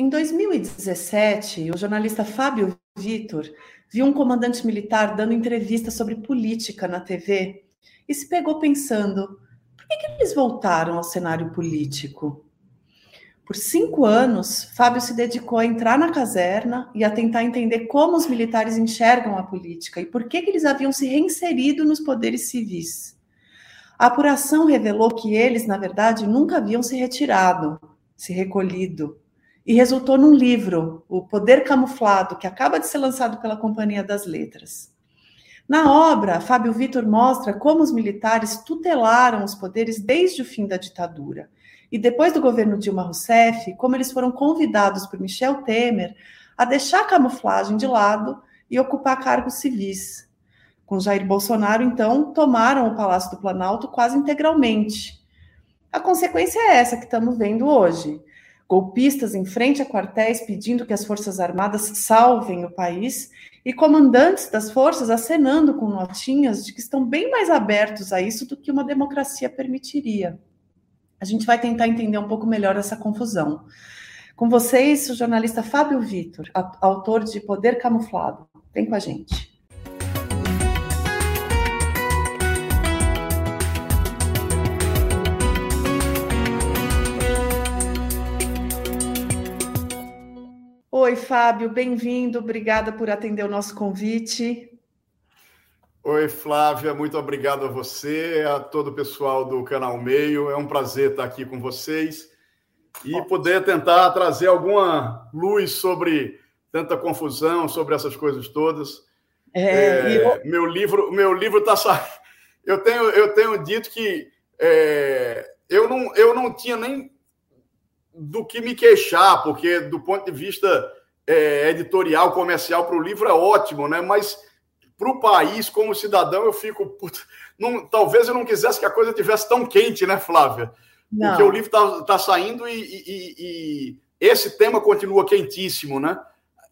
Em 2017, o jornalista Fábio Vitor viu um comandante militar dando entrevista sobre política na TV e se pegou pensando: por que, que eles voltaram ao cenário político? Por cinco anos, Fábio se dedicou a entrar na caserna e a tentar entender como os militares enxergam a política e por que, que eles haviam se reinserido nos poderes civis. A apuração revelou que eles, na verdade, nunca haviam se retirado, se recolhido, e resultou num livro, O Poder Camuflado, que acaba de ser lançado pela Companhia das Letras. Na obra, Fábio Vitor mostra como os militares tutelaram os poderes desde o fim da ditadura. E depois do governo Dilma Rousseff, como eles foram convidados por Michel Temer a deixar a camuflagem de lado e ocupar cargos civis. Com Jair Bolsonaro, então, tomaram o Palácio do Planalto quase integralmente. A consequência é essa que estamos vendo hoje golpistas em frente a quartéis pedindo que as Forças Armadas salvem o país e comandantes das forças acenando com notinhas de que estão bem mais abertos a isso do que uma democracia permitiria. A gente vai tentar entender um pouco melhor essa confusão. Com vocês, o jornalista Fábio Vitor, autor de Poder Camuflado. Vem com a gente. Oi, Fábio, bem-vindo. Obrigada por atender o nosso convite. Oi, Flávia, muito obrigado a você, a todo o pessoal do Canal Meio. É um prazer estar aqui com vocês e poder tentar trazer alguma luz sobre tanta confusão, sobre essas coisas todas. É, é, eu... Meu livro, meu livro está saindo. Eu tenho, eu tenho dito que é, eu, não, eu não tinha nem do que me queixar, porque do ponto de vista é, editorial, comercial para o livro é ótimo, né? Mas para o país, como cidadão, eu fico. Puta, não, talvez eu não quisesse que a coisa tivesse tão quente, né, Flávia? Não. Porque o livro está tá saindo e, e, e, esse tema continua quentíssimo, né?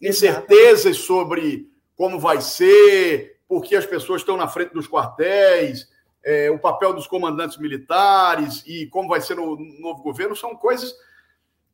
Incertezas sobre como vai ser, por que as pessoas estão na frente dos quartéis, é, o papel dos comandantes militares e como vai ser no novo governo, são coisas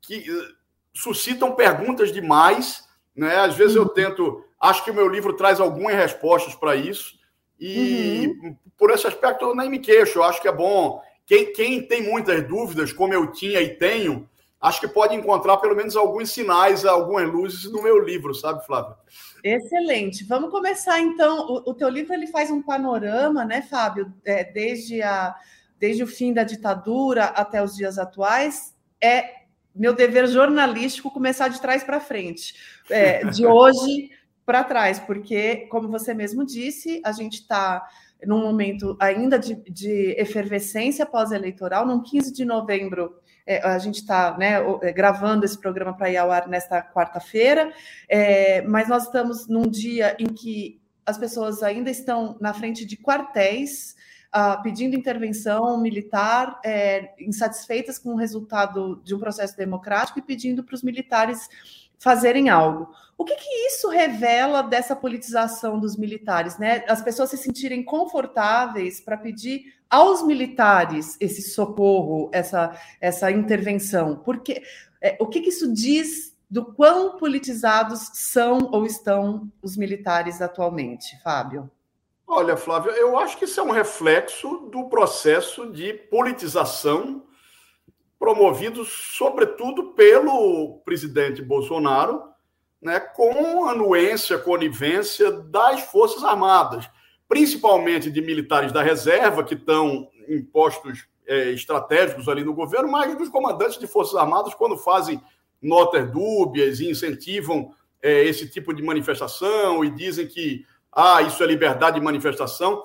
que eh, suscitam perguntas demais. Né? Às vezes uhum. eu tento, acho que o meu livro traz algumas respostas para isso, e uhum. por esse aspecto eu nem me queixo, eu acho que é bom. Quem, quem tem muitas dúvidas, como eu tinha e tenho, acho que pode encontrar pelo menos alguns sinais, algumas luzes no meu livro, sabe, Flávio? Excelente. Vamos começar então. O, o teu livro ele faz um panorama, né, Fábio, é, desde, a, desde o fim da ditadura até os dias atuais. É meu dever jornalístico começar de trás para frente, é, de hoje para trás, porque, como você mesmo disse, a gente está num momento ainda de, de efervescência pós-eleitoral, no 15 de novembro. É, a gente está né, é, gravando esse programa para ir ao ar nesta quarta-feira, é, mas nós estamos num dia em que as pessoas ainda estão na frente de quartéis, uh, pedindo intervenção militar, é, insatisfeitas com o resultado de um processo democrático e pedindo para os militares fazerem algo. O que, que, isso revela dessa politização dos militares, né? As pessoas se sentirem confortáveis para pedir aos militares esse socorro, essa, essa intervenção. Porque é, o que, que isso diz do quão politizados são ou estão os militares atualmente, Fábio? Olha, Flávio, eu acho que isso é um reflexo do processo de politização promovido, sobretudo, pelo presidente Bolsonaro, né, com anuência, conivência das Forças Armadas, principalmente de militares da reserva, que estão em postos é, estratégicos ali no governo, mas dos comandantes de Forças Armadas, quando fazem notas dúbias e incentivam é, esse tipo de manifestação e dizem que ah, isso é liberdade de manifestação.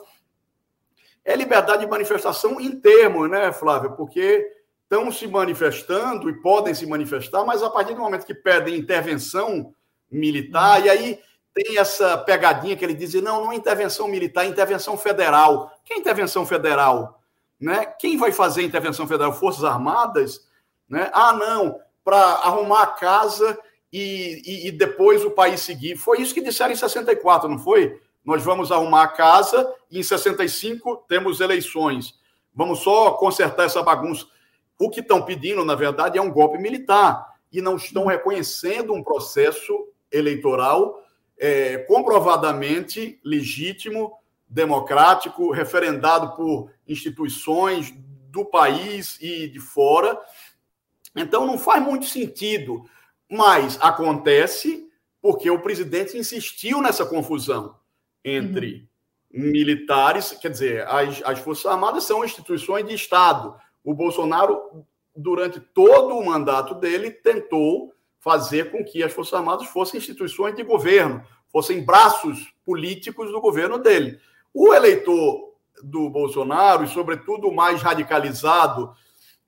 É liberdade de manifestação em termos, né, Flávio? Porque estão se manifestando e podem se manifestar, mas a partir do momento que pedem intervenção militar, e aí tem essa pegadinha que ele diz: não, não é intervenção militar, é intervenção federal. Que é intervenção federal? Né? Quem vai fazer intervenção federal? Forças Armadas? Né? Ah, não, para arrumar a casa e, e, e, depois o país seguir. Foi isso que disseram em 64, não foi? Nós vamos arrumar a casa e em 65 temos eleições. Vamos só consertar essa bagunça. O que estão pedindo, na verdade, é um golpe militar. e não estão reconhecendo um processo eleitoral é, comprovadamente legítimo, democrático, referendado por instituições do país e de fora. Então, não faz muito sentido, mas acontece porque o presidente insistiu nessa confusão entre uhum. militares, quer dizer, as, as Forças Armadas são instituições de Estado. O Bolsonaro, durante todo o mandato dele, tentou fazer com que as Forças Armadas fossem instituições de governo, fossem braços políticos do governo dele. O eleitor do Bolsonaro, e sobretudo o mais radicalizado,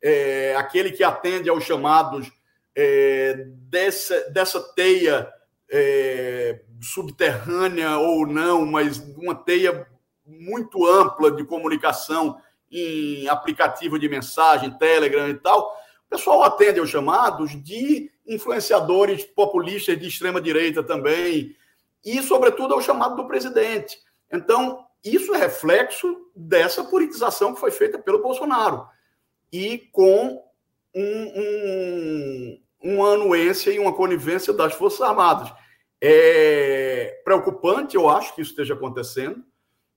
é, aquele que atende aos chamados é, dessa, dessa teia é, subterrânea ou não, mas uma teia muito ampla de comunicação em aplicativo de mensagem, Telegram e tal, o pessoal atende aos chamados de influenciadores populistas de extrema direita também, e, sobretudo, ao chamado do presidente. Então, isso é reflexo dessa politização que foi feita pelo Bolsonaro e com um, um, uma anuência e uma conivência das Forças Armadas. É preocupante, eu acho que isso esteja acontecendo,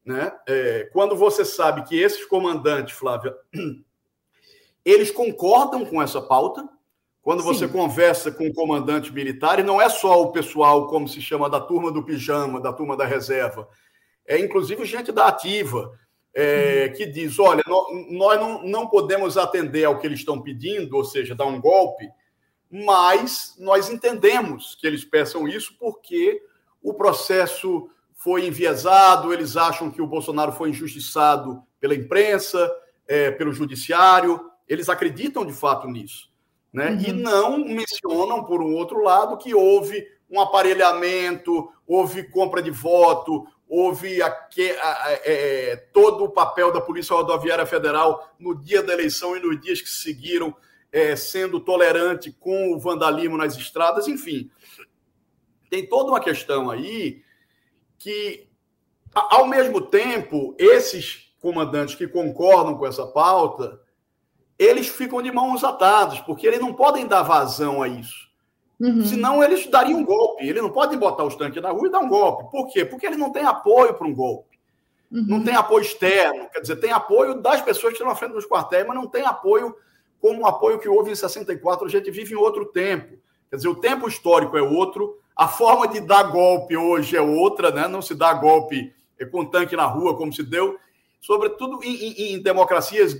né? É, quando você sabe que esses comandantes, Flávia, eles concordam com essa pauta, quando você Sim. conversa com comandantes militares, não é só o pessoal, como se chama, da turma do pijama, da turma da reserva, é inclusive gente da ativa, é, que diz: olha, nós não, não podemos atender ao que eles estão pedindo, ou seja, dar um golpe, mas nós entendemos que eles peçam isso porque o processo foi enviesado, eles acham que o Bolsonaro foi injustiçado pela imprensa, é, pelo judiciário, eles acreditam de fato nisso. Né? Uhum. E não mencionam, por um outro lado, que houve um aparelhamento, houve compra de voto, houve aqui, é, todo o papel da Polícia Rodoviária Federal no dia da eleição e nos dias que seguiram, é, sendo tolerante com o vandalismo nas estradas, enfim. Tem toda uma questão aí que, ao mesmo tempo, esses comandantes que concordam com essa pauta, eles ficam de mãos atadas, porque eles não podem dar vazão a isso. Uhum. Senão eles dariam um golpe. Eles não podem botar os tanques na rua e dar um golpe. Por quê? Porque eles não têm apoio para um golpe. Uhum. Não tem apoio externo. Quer dizer, tem apoio das pessoas que estão na frente dos quartéis, mas não tem apoio como o apoio que houve em 64. A gente vive em outro tempo. Quer dizer, o tempo histórico é outro, a forma de dar golpe hoje é outra, né? Não se dá golpe com tanque na rua, como se deu, sobretudo em, em, em democracias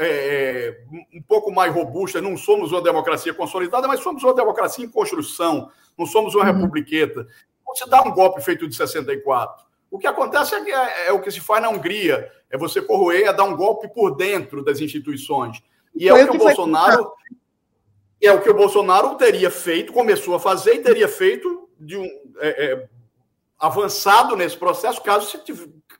é, é, um pouco mais robusta. Não somos uma democracia consolidada, mas somos uma democracia em construção. Não somos uma uhum. republiqueta. Você dá um golpe feito de 64. O que acontece é, que é, é, o que se faz na Hungria. É você corroer, é dar um golpe por dentro das instituições. E é o que, o Bolsonaro é o que o Bolsonaro teria feito, começou a fazer e teria feito de um é, é, avançado nesse processo, caso,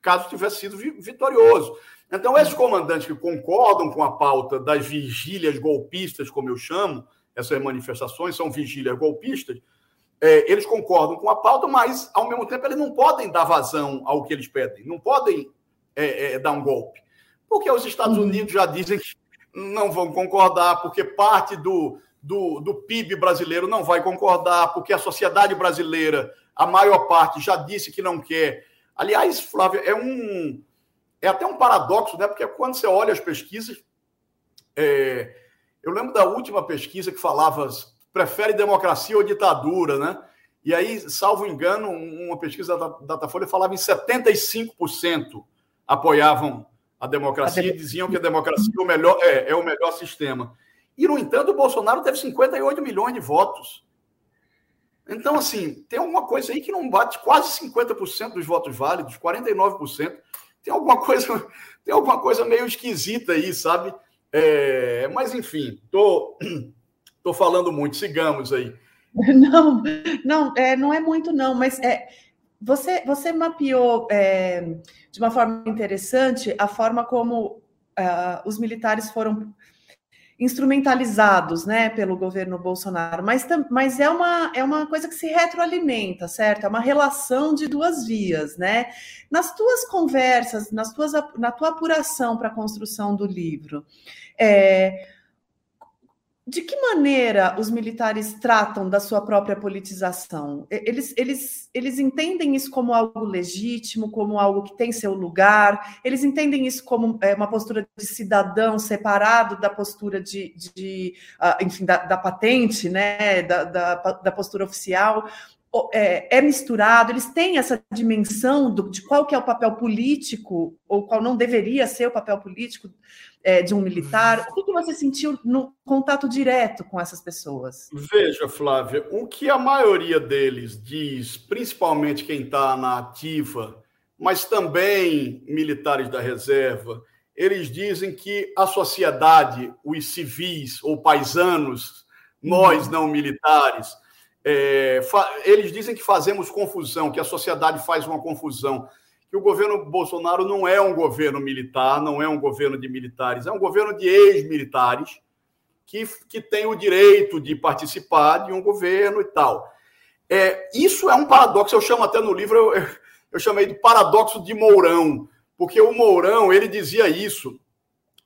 caso tivesse sido vitorioso. Então, esses comandantes que concordam com a pauta das vigílias golpistas, como eu chamo, essas manifestações são vigílias golpistas, é, eles concordam com a pauta, mas, ao mesmo tempo, eles não podem dar vazão ao que eles pedem, não podem é, é, dar um golpe. Porque os Estados uhum. Unidos já dizem que não vão concordar, porque parte do, do, do PIB brasileiro não vai concordar, porque a sociedade brasileira, a maior parte, já disse que não quer. Aliás, Flávio, é um é até um paradoxo, né? Porque quando você olha as pesquisas, é, eu lembro da última pesquisa que falava prefere democracia ou ditadura, né? E aí, salvo engano, uma pesquisa da Datafolha falava em 75% apoiavam a democracia e diziam que a democracia é o melhor, é, é o melhor sistema. E, no entanto, o Bolsonaro teve 58 milhões de votos. Então, assim, tem alguma coisa aí que não bate quase 50% dos votos válidos, 49% tem alguma coisa, tem alguma coisa meio esquisita aí, sabe? É, mas enfim, tô, tô falando muito, sigamos aí. Não, não, é, não é muito não, mas é, você, você mapeou é, de uma forma interessante a forma como uh, os militares foram instrumentalizados né, pelo governo Bolsonaro, mas, mas é, uma, é uma coisa que se retroalimenta, certo? É uma relação de duas vias, né? Nas tuas conversas, nas tuas, na tua apuração para a construção do livro, é, de que maneira os militares tratam da sua própria politização? Eles, eles, eles entendem isso como algo legítimo, como algo que tem seu lugar? Eles entendem isso como é, uma postura de cidadão separado da postura de, de uh, enfim, da, da, patente, né? Da, da, da postura oficial? É, é, misturado, eles têm essa dimensão do, de qual que é o papel político, ou qual não deveria ser o papel político é, de um militar. O que, que, você sentiu no contato direto com essas pessoas? Veja, Flávia, o que a maioria deles diz, principalmente quem está na ativa, mas também militares da reserva, eles dizem que a sociedade, os civis ou paisanos, nós uhum. não militares, é, eles dizem que fazemos confusão, que a sociedade faz uma confusão, que o governo Bolsonaro não é um governo militar, não é um governo de militares, é um governo de ex-militares que, que tem o direito de participar de um governo e tal. É, isso é um paradoxo, eu chamo até no livro, eu, eu chamei de paradoxo de Mourão, porque o Mourão ele dizia isso.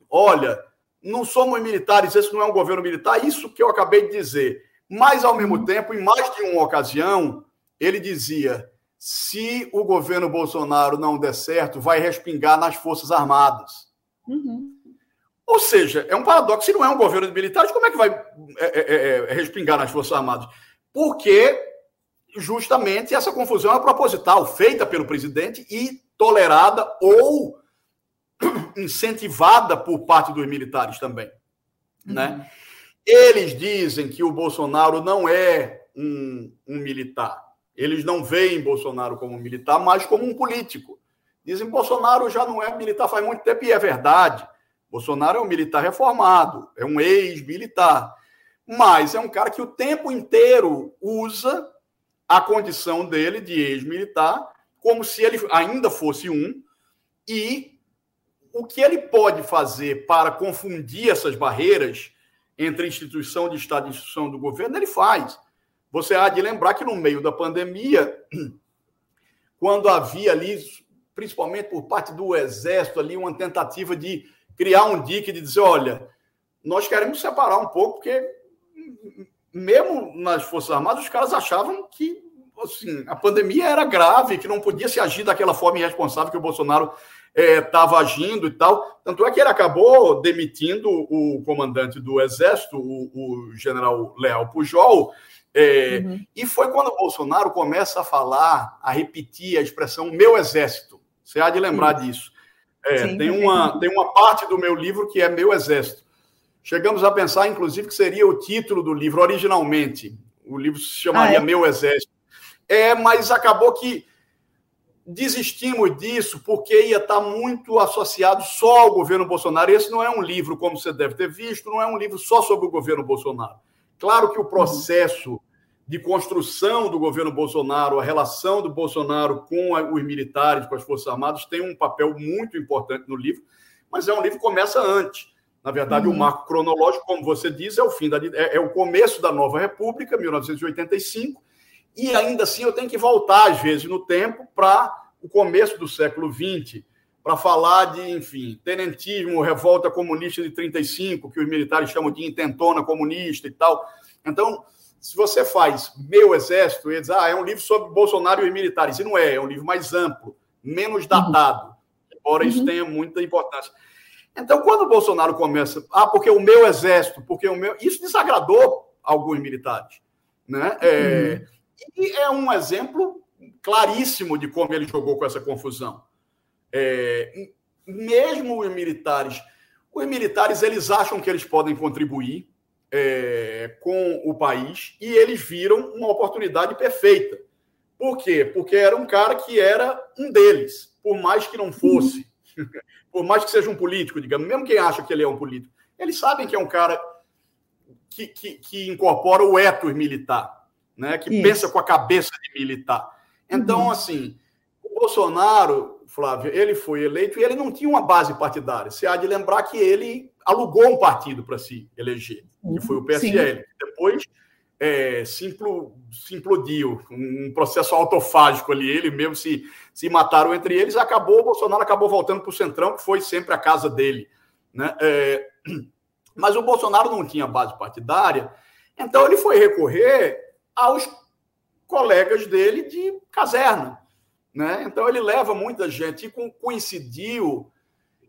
Olha, não somos militares, esse não é um governo militar, isso que eu acabei de dizer. Mas, ao mesmo tempo, em mais de uma ocasião, ele dizia: se o governo Bolsonaro não der certo, vai respingar nas Forças Armadas. Uhum. Ou seja, é um paradoxo. Se não é um governo de militares, como é que vai é, é, é, é, respingar nas Forças Armadas? Porque justamente essa confusão é proposital, feita pelo presidente e tolerada ou incentivada por parte dos militares também. Né? Uhum. Né? Eles dizem que o Bolsonaro não é um, um militar. Eles não veem Bolsonaro como um militar, mas como um político. Dizem Bolsonaro já não é militar faz muito tempo, e é verdade. Bolsonaro é um militar reformado, é um ex-militar. Mas é um cara que o tempo inteiro usa a condição dele de ex-militar como se ele ainda fosse um, e o que ele pode fazer para confundir essas barreiras entre instituição de Estado e instituição do governo, ele faz. Você há de lembrar que no meio da pandemia, quando havia ali, principalmente por parte do Exército, ali uma tentativa de criar um dique, de dizer, olha, nós queremos separar um pouco, porque mesmo nas Forças Armadas, os caras achavam que assim, a pandemia era grave, que não podia se agir daquela forma irresponsável que o Bolsonaro estava é, agindo e tal. Tanto é que ele acabou demitindo o comandante do Exército, o, o general Leal Pujol. É, uhum. E foi quando o Bolsonaro começa a falar, a repetir a expressão meu exército. Você há de lembrar Sim. disso. É, Sim, tem, uma, tem uma parte do meu livro que é meu exército. Chegamos a pensar, inclusive, que seria o título do livro originalmente. O livro se chamaria ah? Meu Exército. É, mas acabou que desistimos disso porque ia estar muito associado só ao governo Bolsonaro. Esse não é um livro, como você deve ter visto, não é um livro só sobre o governo Bolsonaro. Claro que o processo de construção do governo Bolsonaro, a relação do Bolsonaro com os militares, com as Forças Armadas, tem um papel muito importante no livro, mas é um livro que começa antes. Na verdade, uhum. o marco cronológico, como você diz, é o fim da é, é o começo da Nova República, 1985, e ainda assim eu tenho que voltar, às vezes, no tempo para o começo do século XX, para falar de, enfim, tenentismo, revolta comunista de 35, que os militares chamam de intentona comunista e tal. Então, se você faz Meu Exército, e diz, ah, é um livro sobre Bolsonaro e os militares. E não é, é um livro mais amplo, menos datado, uhum. embora isso uhum. tenha muita importância. Então, quando o Bolsonaro começa, ah, porque o meu exército, porque o meu. Isso desagradou alguns militares. Né? É, uhum. E é um exemplo claríssimo de como ele jogou com essa confusão. É, mesmo os militares, os militares eles acham que eles podem contribuir é, com o país e eles viram uma oportunidade perfeita. Por quê? Porque era um cara que era um deles, por mais que não fosse, por mais que seja um político, digamos, mesmo quem acha que ele é um político, eles sabem que é um cara que, que, que incorpora o ethos militar né, que Isso. pensa com a cabeça de militar. Então, uhum. assim, o Bolsonaro, Flávio, ele foi eleito e ele não tinha uma base partidária. Você há de lembrar que ele alugou um partido para se eleger, que foi o PSL. Sim. Depois é, se, impl, se, implodiu, um processo autofágico ali, ele mesmo se, se mataram entre eles, acabou, o Bolsonaro acabou voltando para o Centrão, que foi sempre a casa dele. Né? É, Mas o Bolsonaro não tinha base partidária, então ele foi recorrer aos colegas dele de caserna. Né? Então ele leva muita gente. E coincidiu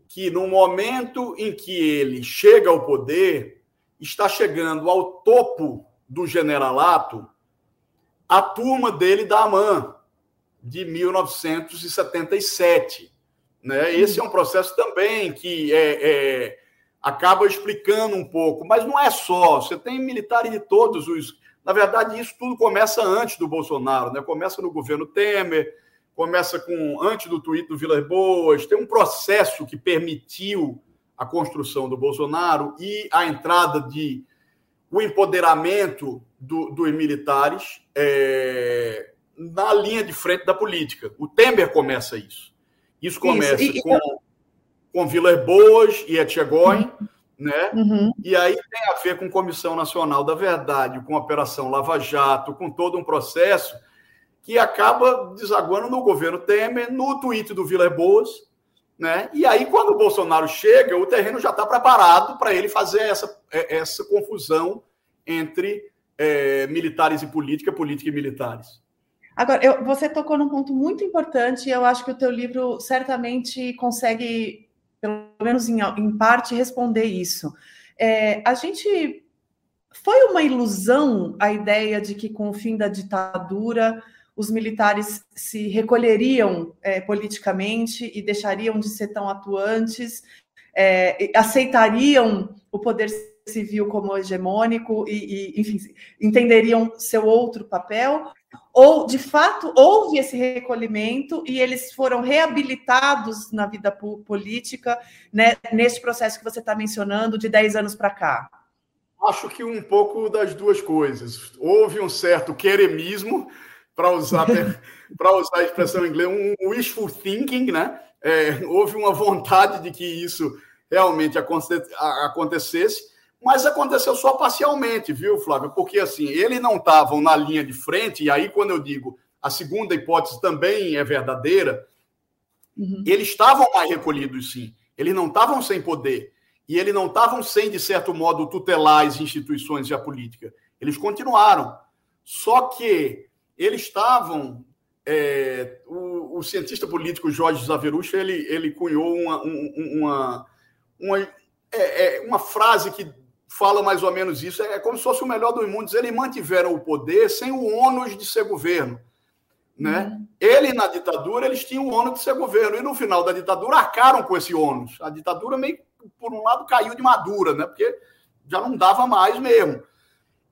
que no momento em que ele chega ao poder, está chegando ao topo do generalato a turma dele da AMAN, de 1977. Né? Esse é um processo também que é, é, acaba explicando um pouco, mas não é só. Você tem militares de todos os. Na verdade, isso tudo começa antes do Bolsonaro, né? começa no governo Temer, começa com antes do tweet do Vilas Boas. Tem um processo que permitiu a construção do Bolsonaro e a entrada de o empoderamento do, dos militares é, na linha de frente da política. O Temer começa isso. Isso começa isso. E, com, com Vilas Boas e Etchegóin, uhum. Né? Uhum. E aí tem a ver com Comissão Nacional da Verdade, com a Operação Lava Jato, com todo um processo que acaba desaguando no governo Temer, no tweet do Vilas Boas, né? E aí, quando o Bolsonaro chega, o terreno já está preparado para ele fazer essa, é, essa confusão entre é, militares e política, política e militares. Agora, eu, você tocou num ponto muito importante e eu acho que o teu livro certamente consegue, pelo menos em, em parte, responder isso. É, a gente foi uma ilusão a ideia de que com o fim da ditadura os militares se recolheriam é, politicamente e deixariam de ser tão atuantes, é, aceitariam o poder civil como hegemônico e, e, enfim, entenderiam seu outro papel, ou de fato houve esse recolhimento e eles foram reabilitados na vida política, né, neste processo que você está mencionando de 10 anos para cá? Acho que um pouco das duas coisas. Houve um certo queremismo, para usar, usar a expressão em inglês, um wishful thinking, né? É, houve uma vontade de que isso realmente acontecesse, mas aconteceu só parcialmente, viu, Flávio? Porque assim, eles não estavam na linha de frente, e aí, quando eu digo a segunda hipótese também é verdadeira, uhum. eles estavam mais recolhidos, sim. Eles não estavam sem poder. E eles não estavam sem, de certo modo, tutelar as instituições e a política. Eles continuaram. Só que eles estavam. É, o, o, cientista político Jorge Zaverucha ele, ele cunhou uma, uma, uma, é, é, uma frase que fala mais ou menos isso. É como se fosse o melhor dos mundos. Eles mantiveram o poder sem o ônus de ser governo. Né? Uhum. Ele, na ditadura, eles tinham o ônus de ser governo. E no final da ditadura, arcaram com esse ônus. A ditadura, meio por um lado, caiu de madura, né? porque já não dava mais mesmo.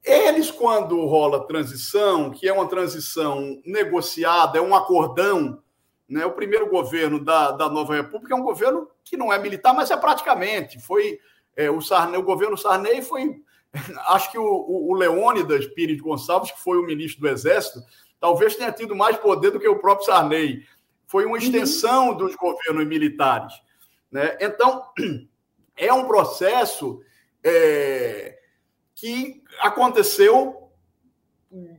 Eles, quando rola transição, que é uma transição negociada, é um acordão, né? o primeiro governo da, da nova república é um governo que não é militar, mas é praticamente. Foi é, o, Sarney, o governo Sarney foi. Acho que o, o, o Leônidas Pires Gonçalves, que foi o ministro do Exército, talvez tenha tido mais poder do que o próprio Sarney. Foi uma extensão uhum. dos governos militares. Né? Então, é um processo é, que aconteceu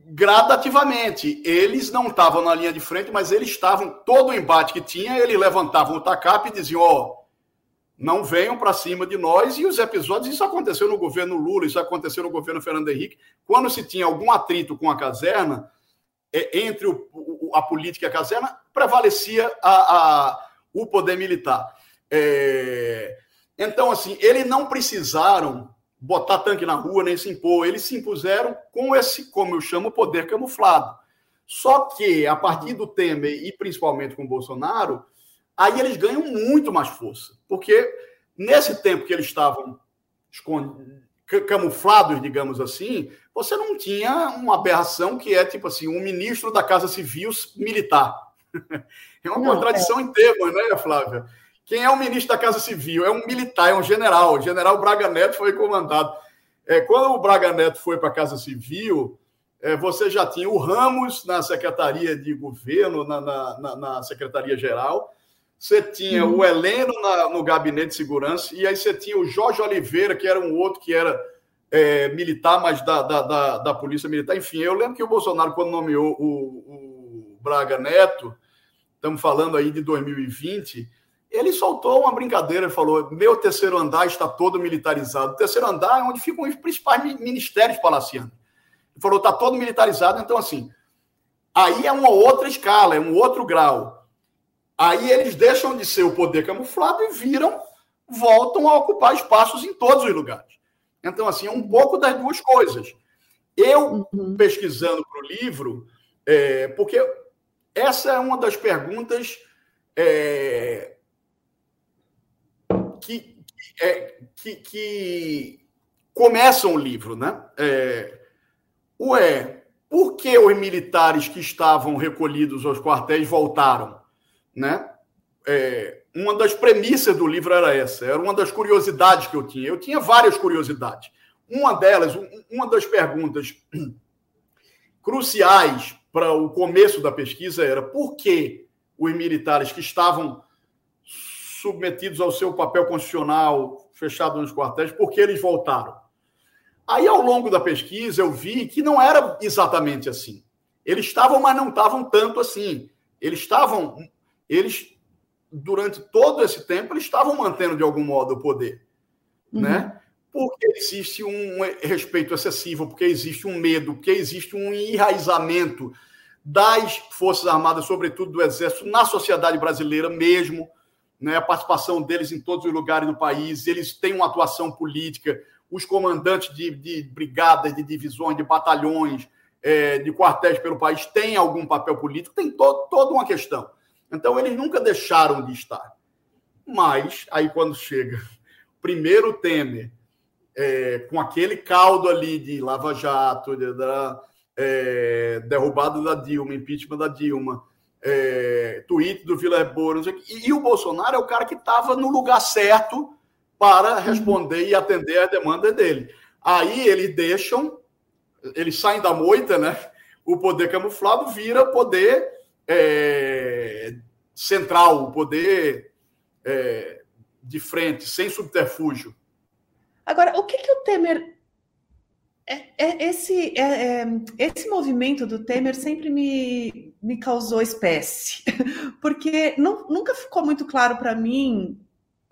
gradativamente. Eles não estavam na linha de frente, mas eles estavam, todo o embate que tinha, eles levantavam o TACAP e diziam: Ó, oh, não venham para cima de nós. E os episódios, isso aconteceu no governo Lula, isso aconteceu no governo Fernando Henrique, quando se tinha algum atrito com a caserna, é, entre o, a política e a caserna, prevalecia a, a o poder militar. É, então, assim, eles não precisaram botar tanque na rua nem se impor, eles se impuseram com esse, como eu chamo, poder camuflado. Só que, a partir do Temer e principalmente com o Bolsonaro, aí eles ganham muito mais força. Porque nesse tempo que eles estavam camuflados, digamos assim, você não tinha uma aberração que é tipo assim, um ministro da Casa Civil militar. É uma não, contradição é. em termos, né, Flávia? Quem é o ministro da Casa Civil? É um militar, é um general. O general Braga Neto foi comandado. É, quando o Braga Neto foi para a Casa Civil, é, você já tinha o Ramos na Secretaria de Governo, na, na, na, na Secretaria-Geral, você tinha uhum. o Heleno na, no Gabinete de Segurança, e aí você tinha o Jorge Oliveira, que era um outro que era é, militar, mas da, da, da, da, Polícia Militar. Enfim, eu lembro que o Bolsonaro, quando nomeou o, o Braga Neto, estamos falando aí de 2020 ele soltou uma brincadeira, falou: meu terceiro andar está todo militarizado. O terceiro andar é onde ficam os principais ministérios palacianos. Ele falou: está todo militarizado, então assim. Aí é uma outra escala, é um outro grau. Aí eles deixam de ser o poder camuflado e viram, voltam a ocupar espaços em todos os lugares. Então, assim, é um pouco das duas coisas. Eu, uhum. pesquisando para o livro, é, porque essa é uma das perguntas é, que, é, que, que, começam o livro, né? É, ué, por que os militares que estavam recolhidos aos quartéis voltaram, né? É, uma das premissas do livro era essa, era uma das curiosidades que eu tinha. Eu tinha várias curiosidades. Uma delas, uma das perguntas cruciais para o começo da pesquisa era por que os militares que estavam submetidos ao seu papel constitucional, fechado nos quartéis, por que eles voltaram? Aí, ao longo da pesquisa, eu vi que não era exatamente assim. Eles estavam, mas não estavam tanto assim. Eles estavam, eles, durante todo esse tempo, eles estavam mantendo de algum modo o poder, uhum. né? Porque existe um respeito excessivo, porque existe um medo, porque existe um enraizamento das Forças Armadas, sobretudo do Exército, na sociedade brasileira mesmo, né? a participação deles em todos os lugares do país, eles têm uma atuação política, os comandantes de, de brigadas, de divisões, de batalhões, é, de quartéis pelo país têm algum papel político, tem to, toda uma questão. Então, eles nunca deixaram de estar. Mas, aí quando chega primeiro Temer, é, com aquele caldo ali de Lava Jato, de, da é, derrubada da Dilma, impeachment da Dilma, é, tweet do Vila Rebora, e, e o Bolsonaro é o cara que estava no lugar certo para responder uhum. e atender a demanda dele. Aí eles deixam, eles saem da moita, né? O poder camuflado vira poder é, central, o poder é, de frente, sem subterfúgio. Agora, o que, que o Temer. É, é, esse, é, é, esse movimento do Temer sempre me, me causou espécie, porque não, nunca ficou muito claro para mim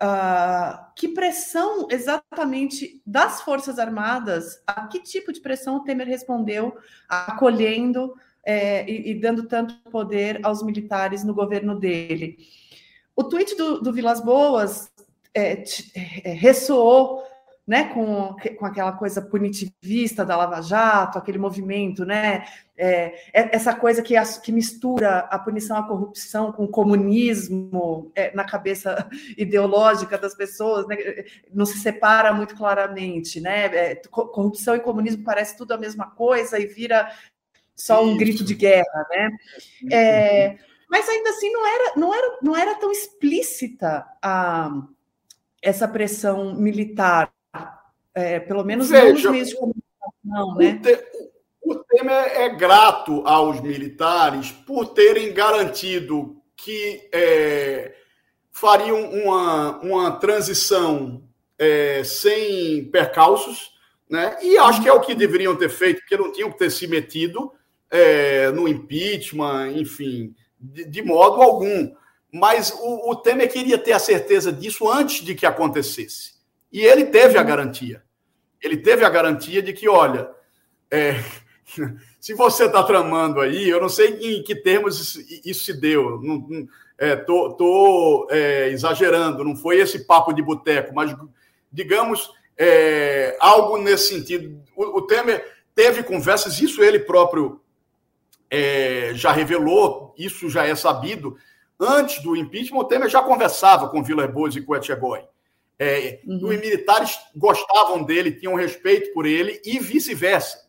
uh, que pressão exatamente das Forças Armadas, a que tipo de pressão o Temer respondeu, acolhendo é, e, e, dando tanto poder aos militares no governo dele. O tweet do, do Vilas Boas é, é, ressoou né, com, com aquela coisa punitivista da Lava Jato, aquele movimento, né, é, é essa coisa que, que mistura a punição à corrupção com o comunismo é, na cabeça ideológica das pessoas, né, não se separa muito claramente, né, é, corrupção e comunismo parece tudo a mesma coisa e vira só um Isso. grito de guerra, né, é, mas ainda assim não era, não era, não era tão explícita a essa pressão militar é, pelo menos Veja, nos meios de comunicação, né? O Temer é grato aos militares por terem garantido que é, fariam uma, uma transição é, sem percalços, né? E acho que é o que deveriam ter feito, porque não tinham que ter se metido é, no impeachment, enfim, de, de modo algum. Mas o, o, Temer queria ter a certeza disso antes de que acontecesse. E ele teve a garantia ele teve a garantia de que, olha, é, se você está tramando aí, eu não sei em que termos isso, isso se deu, não, não é, tô, tô é, exagerando, não foi esse papo de boteco, mas digamos é, algo nesse sentido. O, o, Temer teve conversas, isso ele próprio é, já revelou, isso já é sabido. Antes do impeachment, o Temer já conversava com Vila Boas e com Etchegói. É, uhum. Os militares gostavam dele, tinham respeito por ele e vice-versa.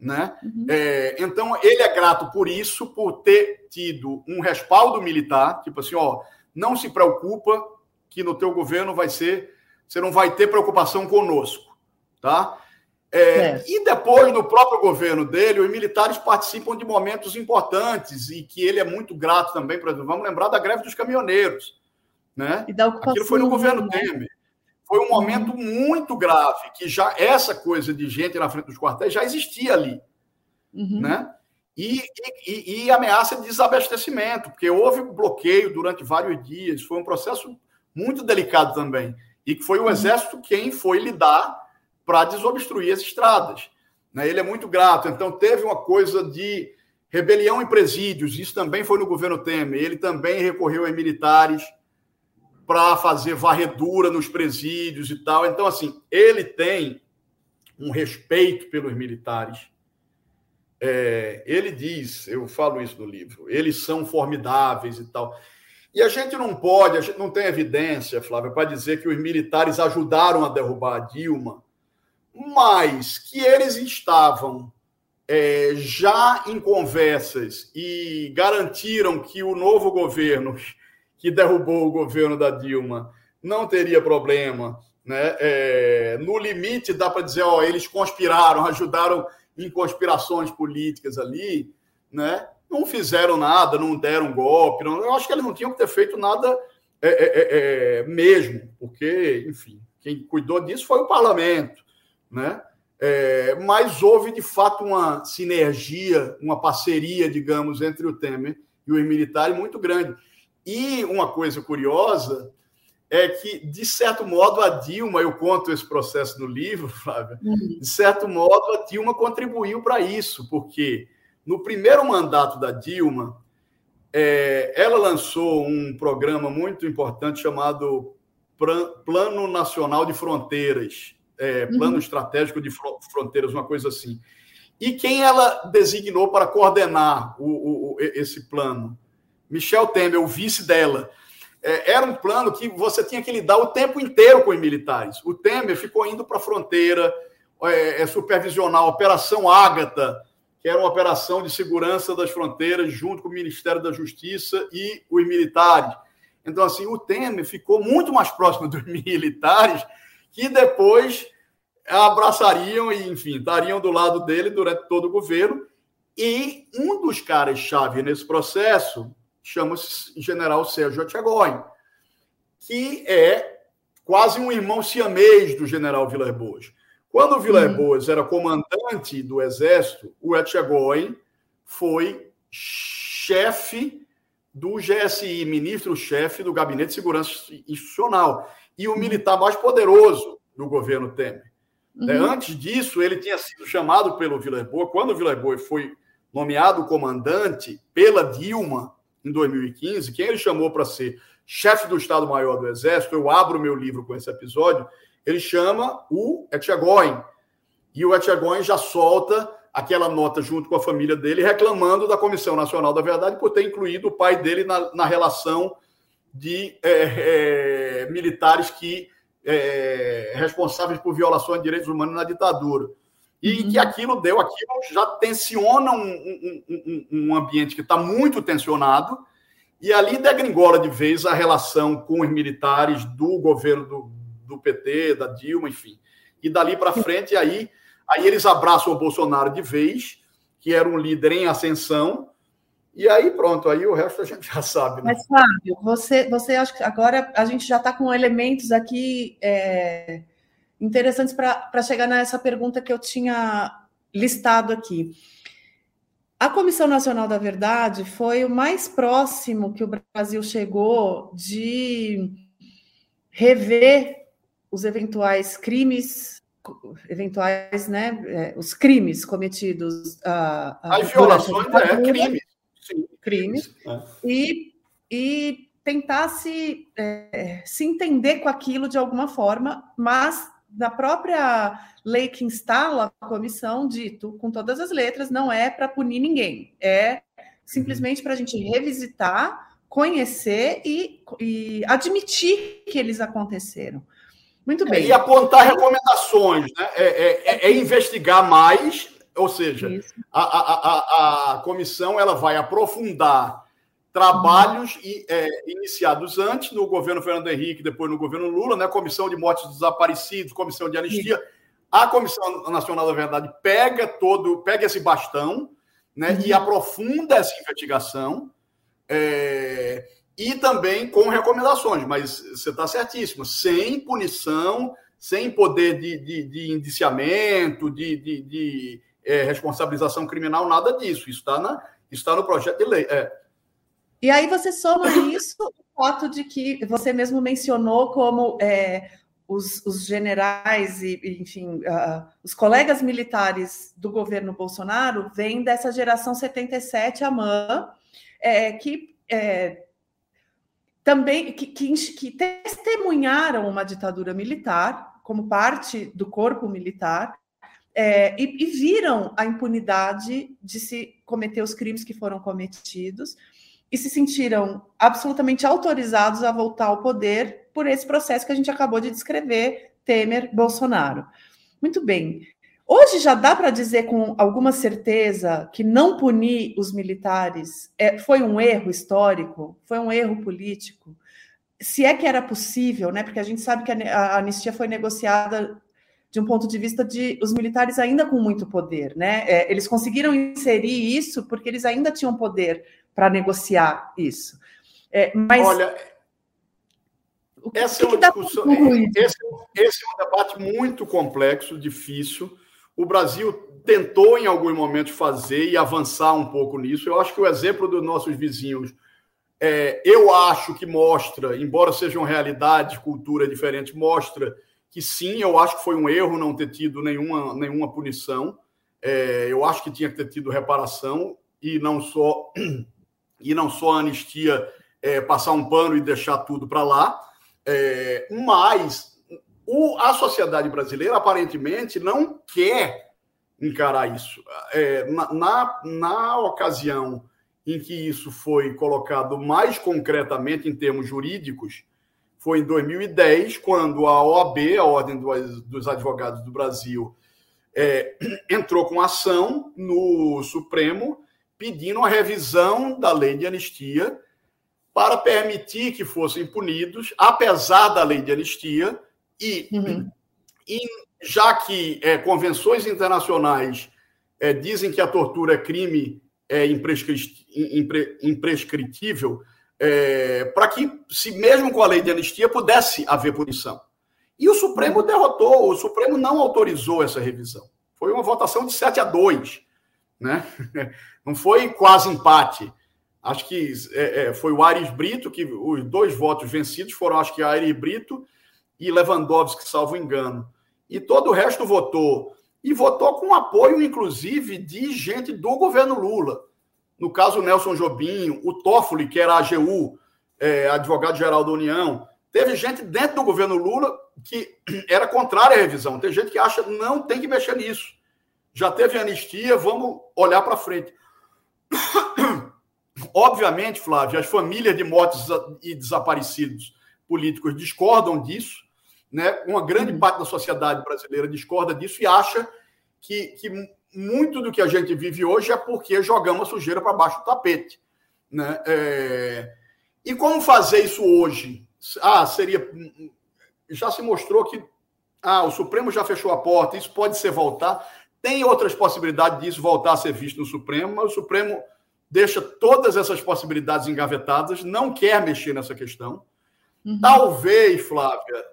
Né? Uhum. É, então, ele é grato por isso, por ter tido um respaldo militar, tipo assim, ó, não se preocupa que no teu governo vai ser, você não vai ter preocupação conosco, tá? É. E depois, no próprio governo dele, os militares participam de momentos importantes e que ele é muito grato também, por exemplo, vamos lembrar da greve dos caminhoneiros, né? E da ocupação, Aquilo foi no governo né? Temer. Foi um momento muito grave, que já essa coisa de gente na frente dos quartéis já existia ali. Uhum. Né? e, e, e, ameaça de desabastecimento, porque houve bloqueio durante vários dias, foi um processo muito delicado também, e que foi o uhum. Exército quem foi lidar para desobstruir as estradas. Né? Ele é muito grato, então teve uma coisa de rebelião em presídios, isso também foi no governo Temer, ele também recorreu a militares para fazer varredura nos presídios e tal. Então, assim, ele tem um respeito pelos militares. É, ele diz, eu falo isso no livro, eles são formidáveis e tal. E a gente não pode, a gente não tem evidência, Flávio, para dizer que os militares ajudaram a derrubar a Dilma, mas que eles estavam é, já em conversas e garantiram que o novo governo que derrubou o governo da Dilma não teria problema. Né? É, no limite, dá para dizer, ó, eles conspiraram, ajudaram em conspirações políticas ali, né? não fizeram nada, não deram golpe. Não, eu acho que eles não tinham que ter feito nada é, é, é, é mesmo, porque, enfim, quem cuidou disso foi o parlamento. Né? É, mas houve, de fato, uma sinergia, uma parceria, digamos, entre o Temer e os militares muito grande. E uma coisa curiosa é que, de certo modo, a Dilma, eu conto esse processo no livro, Flávia, uhum. de certo modo, a Dilma contribuiu para isso, porque no primeiro mandato da Dilma, é, ela lançou um programa muito importante chamado Plano Nacional de Fronteiras, é, Plano uhum. Estratégico de Fronteiras, uma coisa assim. E quem ela designou para coordenar o, o, esse plano? Michel Temer, o vice dela. É, era um plano que você tinha que lidar o tempo inteiro com os militares. O Temer ficou indo para a fronteira, é, é, supervisionar a Operação Ágata, que era uma operação de segurança das fronteiras, junto com o Ministério da Justiça e os militares. Então, assim, o Temer ficou muito mais próximo dos militares, que depois abraçariam e, enfim, estariam do lado dele durante todo o governo. E um dos caras-chave nesse processo chama-se General Sérgio Atchegóin, que é quase um irmão siamês do General Vilas Boas. Quando o Vilas uhum. Boas era comandante do Exército, o Etchegóin foi chefe do GSI, ministro-chefe do Gabinete de Segurança Institucional e o militar mais poderoso do governo Temer. Né, uhum. Antes disso, ele tinha sido chamado pelo Vilas Boas, quando o Vilas Boas foi nomeado comandante pela Dilma, em 2015, quem ele chamou para ser chefe do Estado-Maior do Exército, eu abro meu livro com esse episódio, ele chama o Etchegóin. E o Etchegóin já solta aquela nota junto com a família dele, reclamando da Comissão Nacional da Verdade por ter incluído o pai dele na, na relação de é, é, militares que é, responsáveis por violações de direitos humanos na ditadura. E uhum. que aquilo deu, aquilo já tensiona um, um, um, um ambiente que está muito tensionado, e ali degringola de vez a relação com os militares do governo do, do PT, da Dilma, enfim. E dali para frente, aí, aí eles abraçam o Bolsonaro de vez, que era um líder em ascensão, e aí pronto, aí o resto a gente já sabe. Né? Mas, Fábio, você, você acha que agora a gente já está com elementos aqui. É interessantes para chegar nessa pergunta que eu tinha listado aqui. A Comissão Nacional da Verdade foi o mais próximo que o Brasil chegou de rever os eventuais crimes, eventuais, né, é, os crimes cometidos. Uh, As violações é crime. Sim, crimes. É. E, e tentar se, é, se entender com aquilo de alguma forma, mas da própria lei que instala a comissão, dito com todas as letras, não é para punir ninguém, é simplesmente para a gente revisitar, conhecer e, e, admitir que eles aconteceram. Muito bem. É, e apontar recomendações, né? É, é, é, é investigar mais, ou seja, a, a, a, a comissão ela vai aprofundar trabalhos é, iniciados antes no governo Fernando Henrique, depois no governo Lula, né? Comissão de Mortes dos Desaparecidos, Comissão de Anistia. A Comissão Nacional da Verdade pega todo, pega esse bastão, né? Uhum. E aprofunda essa investigação. É, e também com recomendações, mas você está certíssimo, sem punição, sem poder de, de, de indiciamento, de, de, de é, responsabilização criminal, nada disso. Isso está na, está no projeto de lei. É. E aí você soma isso o fato de que você mesmo mencionou como é, os, os, generais e, enfim, uh, os colegas militares do governo Bolsonaro vêm dessa geração 77 AMAN, é, que é, também que, que, que testemunharam uma ditadura militar como parte do corpo militar é, e, e, viram a impunidade de se cometer os crimes que foram cometidos e se sentiram absolutamente autorizados a voltar ao poder por esse processo que a gente acabou de descrever, Temer, Bolsonaro. Muito bem. Hoje já dá para dizer com alguma certeza que não punir os militares é, foi um erro histórico, foi um erro político. Se é que era possível, né? Porque a gente sabe que a, anistia foi negociada de um ponto de vista de os militares ainda com muito poder, né? É, eles conseguiram inserir isso porque eles ainda tinham poder para negociar isso. É, mas olha, essa é uma discussão. Esse, esse, é um debate muito complexo, difícil. O Brasil tentou em alguns momentos fazer e avançar um pouco nisso. Eu acho que o exemplo dos nossos vizinhos, é, eu acho que mostra, embora sejam realidades, cultura diferentes, mostra que sim, eu acho que foi um erro não ter tido nenhuma, nenhuma punição. É, eu acho que tinha que ter tido reparação e não só e não só anistia é, passar um pano e deixar tudo para lá. É, mas o, a sociedade brasileira aparentemente não quer encarar isso. É, na, na, na ocasião em que isso foi colocado mais concretamente em termos jurídicos, foi em 2010, quando a OAB, a Ordem dos Advogados do Brasil, é, entrou com ação no Supremo pedindo a revisão da lei de anistia para permitir que fossem punidos, apesar da lei de anistia, e, uhum. e já que é, convenções internacionais é, dizem que a tortura é crime é, imprescritível, é, para que, se mesmo com a lei de anistia, pudesse haver punição. E o Supremo derrotou, o Supremo não autorizou essa revisão. Foi uma votação de 7 a 2. Né? Não foi quase empate. Acho que é, é, foi o Aires Brito, que os dois votos vencidos foram, acho que Aires Brito e Lewandowski, salvo engano. E todo o resto votou. E votou com apoio, inclusive, de gente do governo Lula no caso Nelson Jobim, o Toffoli, que era AGU, é, advogado-geral da União, teve gente dentro do governo Lula que era contrária à revisão. Tem gente que acha não tem que mexer nisso. Já teve anistia, vamos olhar para frente. Obviamente, Flávio, as famílias de mortos e desaparecidos políticos discordam disso, né? Uma grande uhum. parte da sociedade brasileira discorda disso e acha que, que muito do que a gente vive hoje é porque jogamos a sujeira para baixo do tapete. Né? É... E como fazer isso hoje? Ah, seria. Já se mostrou que ah, o Supremo já fechou a porta, isso pode ser voltar. Tem outras possibilidades disso voltar a ser visto no Supremo, mas o Supremo deixa todas essas possibilidades engavetadas, não quer mexer nessa questão. Uhum. Talvez, Flávia,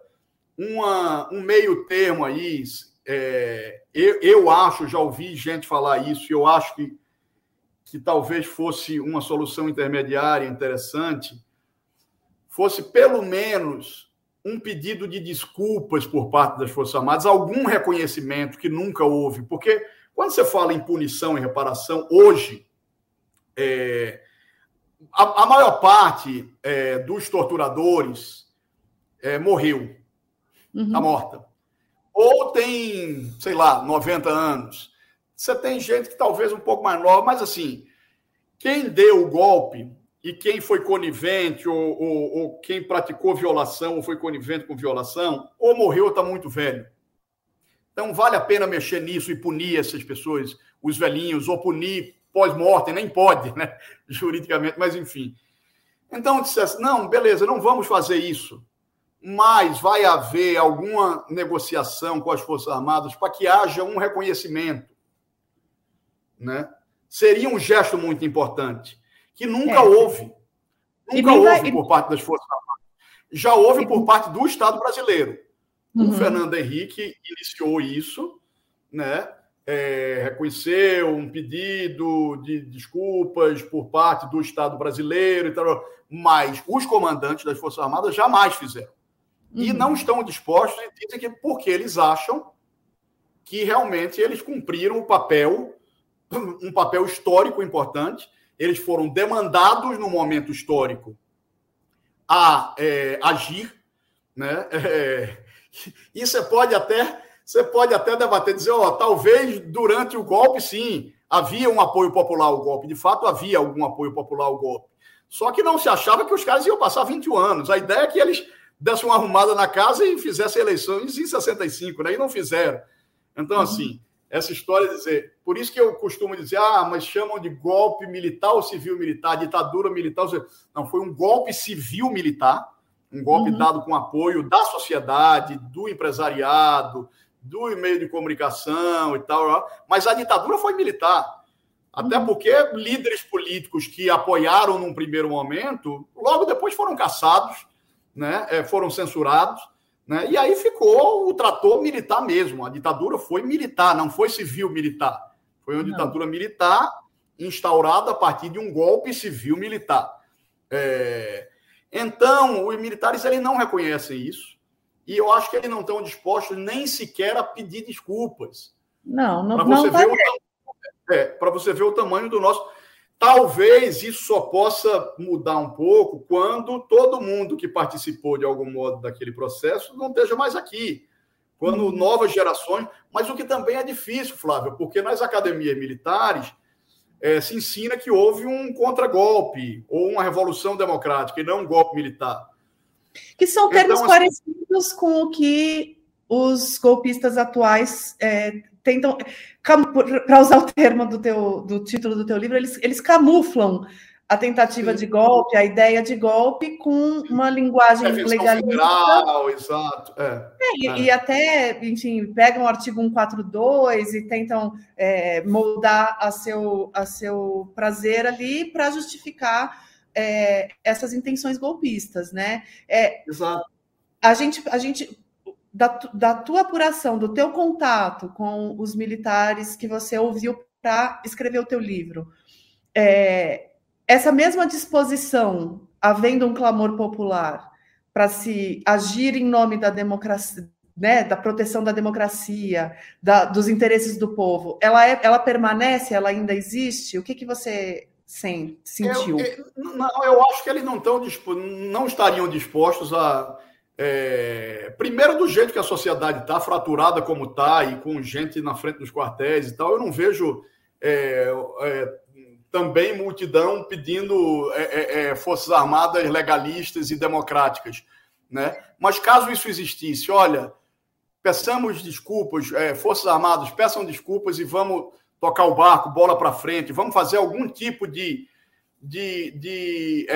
uma, um meio termo aí, é, eu, eu acho, já ouvi gente falar isso, eu acho que, que talvez fosse uma solução intermediária interessante, fosse pelo menos um pedido de desculpas por parte das Forças Armadas, algum reconhecimento que nunca houve, porque quando você fala em punição e reparação, hoje, é, a, a, maior parte é, dos torturadores é, morreu, está uhum. morta ou tem, sei lá, 90 anos. Você tem gente que talvez um pouco mais nova, mas assim, quem deu o golpe e quem foi conivente ou, ou, ou quem praticou violação ou foi conivente com violação, ou morreu ou está muito velho. Então, vale a pena mexer nisso e punir essas pessoas, os velhinhos, ou punir pós-mortem, nem pode, né, juridicamente, mas enfim. Então, dissesse, não, beleza, não vamos fazer isso mas vai haver alguma negociação com as Forças Armadas para que haja um reconhecimento. Né? Seria um gesto muito importante, que nunca é. houve. Nunca houve vai... por parte das Forças Armadas. Já houve por parte do Estado brasileiro. Uhum. O Fernando Henrique iniciou isso, né? é, reconheceu um pedido de desculpas por parte do Estado brasileiro e mas os comandantes das Forças Armadas jamais fizeram. Uhum. E não estão dispostos, e dizem que porque eles acham que realmente eles cumpriram o papel, um papel histórico importante, eles foram demandados no momento histórico a é, agir, né? É, e você pode até você pode até debater, dizer, ó, oh, talvez durante o golpe, sim, havia um apoio popular ao golpe. De fato, havia algum apoio popular ao golpe. Só que não se achava que os caras iam passar 21 anos. A ideia é que eles dessem uma arrumada na casa e fizessem eleições em 65, né? E não fizeram. Então, assim, essa história de dizer. Por isso que eu costumo dizer, ah, mas chamam de golpe militar ou civil-militar, ditadura militar. Não, foi um golpe civil-militar, um golpe uhum. dado com apoio da sociedade, do empresariado, do meio de comunicação e tal, mas a ditadura foi militar. Até uhum. porque líderes políticos que apoiaram num primeiro momento, logo depois foram caçados, né? É, foram censurados, né? e aí ficou o trator militar mesmo. A ditadura foi militar, não foi civil-militar. Foi uma não. ditadura militar instaurada a partir de um golpe civil-militar. É... Então, os militares eles não reconhecem isso. E eu acho que eles não estão dispostos nem sequer a pedir desculpas. Não, não, não tá é, Para você ver o tamanho do nosso. Talvez isso só possa mudar um pouco quando todo mundo que participou de algum modo daquele processo não esteja mais aqui. Quando uhum. novas gerações. Mas o que também é difícil, Flávio, porque nas academias militares é, se ensina que houve um contragolpe ou uma revolução democrática e não um golpe militar. Que são termos então, assim, parecidos com o que os golpistas atuais é, tentam. Para usar o termo do, teu, do título do teu livro, eles, eles camuflam a tentativa Sim. de golpe, a ideia de golpe, com uma linguagem legalista. Federal, exato. É, é, é. E, até, enfim, pegam o artigo 142 e tentam é, moldar a seu, a seu prazer ali para justificar é, essas intenções golpistas, né? É, Exato. A gente, a gente da, da tua apuração, do teu contato com os militares que você ouviu para escrever o teu livro, é, essa mesma disposição, havendo um clamor popular para se agir em nome da democracia, né, da proteção da democracia, da, dos interesses do povo, ela, é, ela permanece, ela ainda existe? O que, que você Sim, sentiu. Eu, eu, não, eu acho que eles não, estão, não estariam dispostos a. É, primeiro, do jeito que a sociedade está, fraturada como está, e com gente na frente dos quartéis e tal, eu não vejo é, é, também multidão pedindo é, é, é, Forças Armadas legalistas e democráticas. Né? Mas caso isso existisse, olha, peçamos desculpas, Forças Armadas, peçam desculpas e vamos tocar o barco, bola para frente, vamos fazer algum tipo de, de, de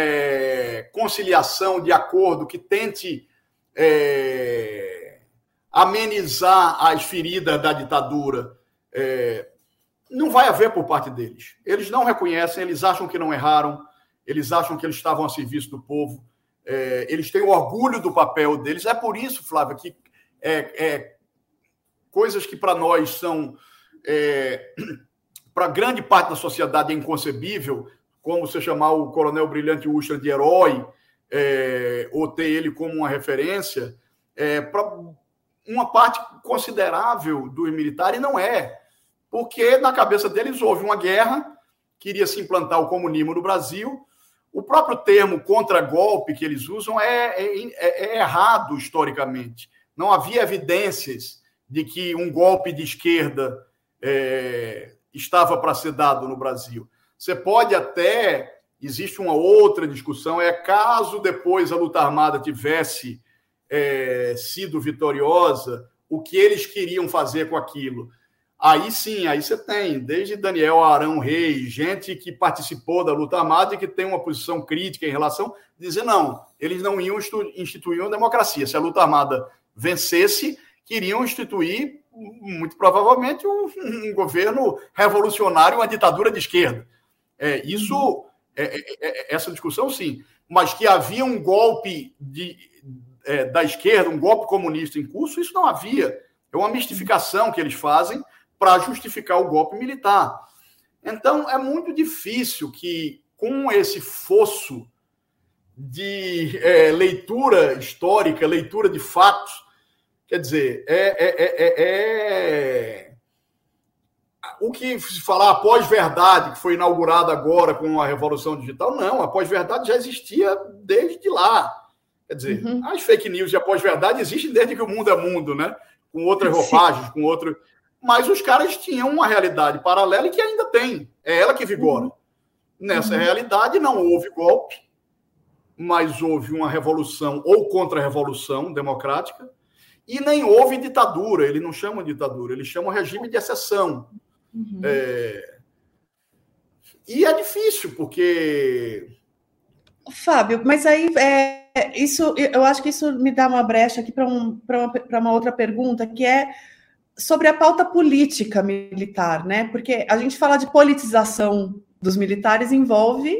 conciliação, de acordo que tente é, amenizar as feridas da ditadura. É, não vai haver por parte deles. Eles não reconhecem, eles acham que não erraram, eles acham que eles estavam a serviço do povo, é, eles têm orgulho do papel deles. É por isso, Flávio, que é, é coisas que para nós são é, para grande parte da sociedade é inconcebível, como você chamar o Coronel Brilhante Ustra de herói, é, ou ter ele como uma referência, é, para uma parte considerável dos militares não é, porque na cabeça deles houve uma guerra, queria se implantar o comunismo no Brasil. O próprio termo contra-golpe que eles usam é, é, é, é errado historicamente. Não havia evidências de que um golpe de esquerda é, estava para ser dado no Brasil. Você pode até. Existe uma outra discussão, é caso depois a luta armada tivesse é, sido vitoriosa, o que eles queriam fazer com aquilo. Aí sim, aí você tem, desde Daniel Arão Reis, gente que participou da luta armada e que tem uma posição crítica em relação, dizer não, eles não iam instituir uma democracia. Se a luta armada vencesse, queriam instituir muito provavelmente um, um, governo revolucionário, uma ditadura de esquerda. É, isso, é, é, é, essa discussão, sim. Mas que havia um golpe de, é, da esquerda, um golpe comunista em curso, isso não havia. É uma mistificação que eles fazem para justificar o golpe militar. Então, é muito difícil que, com esse fosso de é, leitura histórica, leitura de fatos, quer dizer, é, é, é, é o que se falar a pós-verdade, que foi inaugurada agora com a Revolução Digital, não, a pós-verdade já existia desde lá. Quer dizer, uhum. as fake news e a pós-verdade existem desde que o mundo é mundo, né? Com outras roupagens, Sim. com outro. Mas os caras tinham uma realidade paralela e que ainda tem. É ela que vigora. Uhum. Nessa uhum. realidade não houve golpe, mas houve uma revolução ou contra-revolução democrática, e nem houve ditadura. Ele não chama ditadura, ele chama regime de exceção. Uhum. É... E é difícil, porque. Fábio, mas aí é, isso, eu acho que isso me dá uma brecha aqui para um, uma, uma outra pergunta, que é sobre a pauta política militar, né? Porque a gente fala de politização dos militares envolve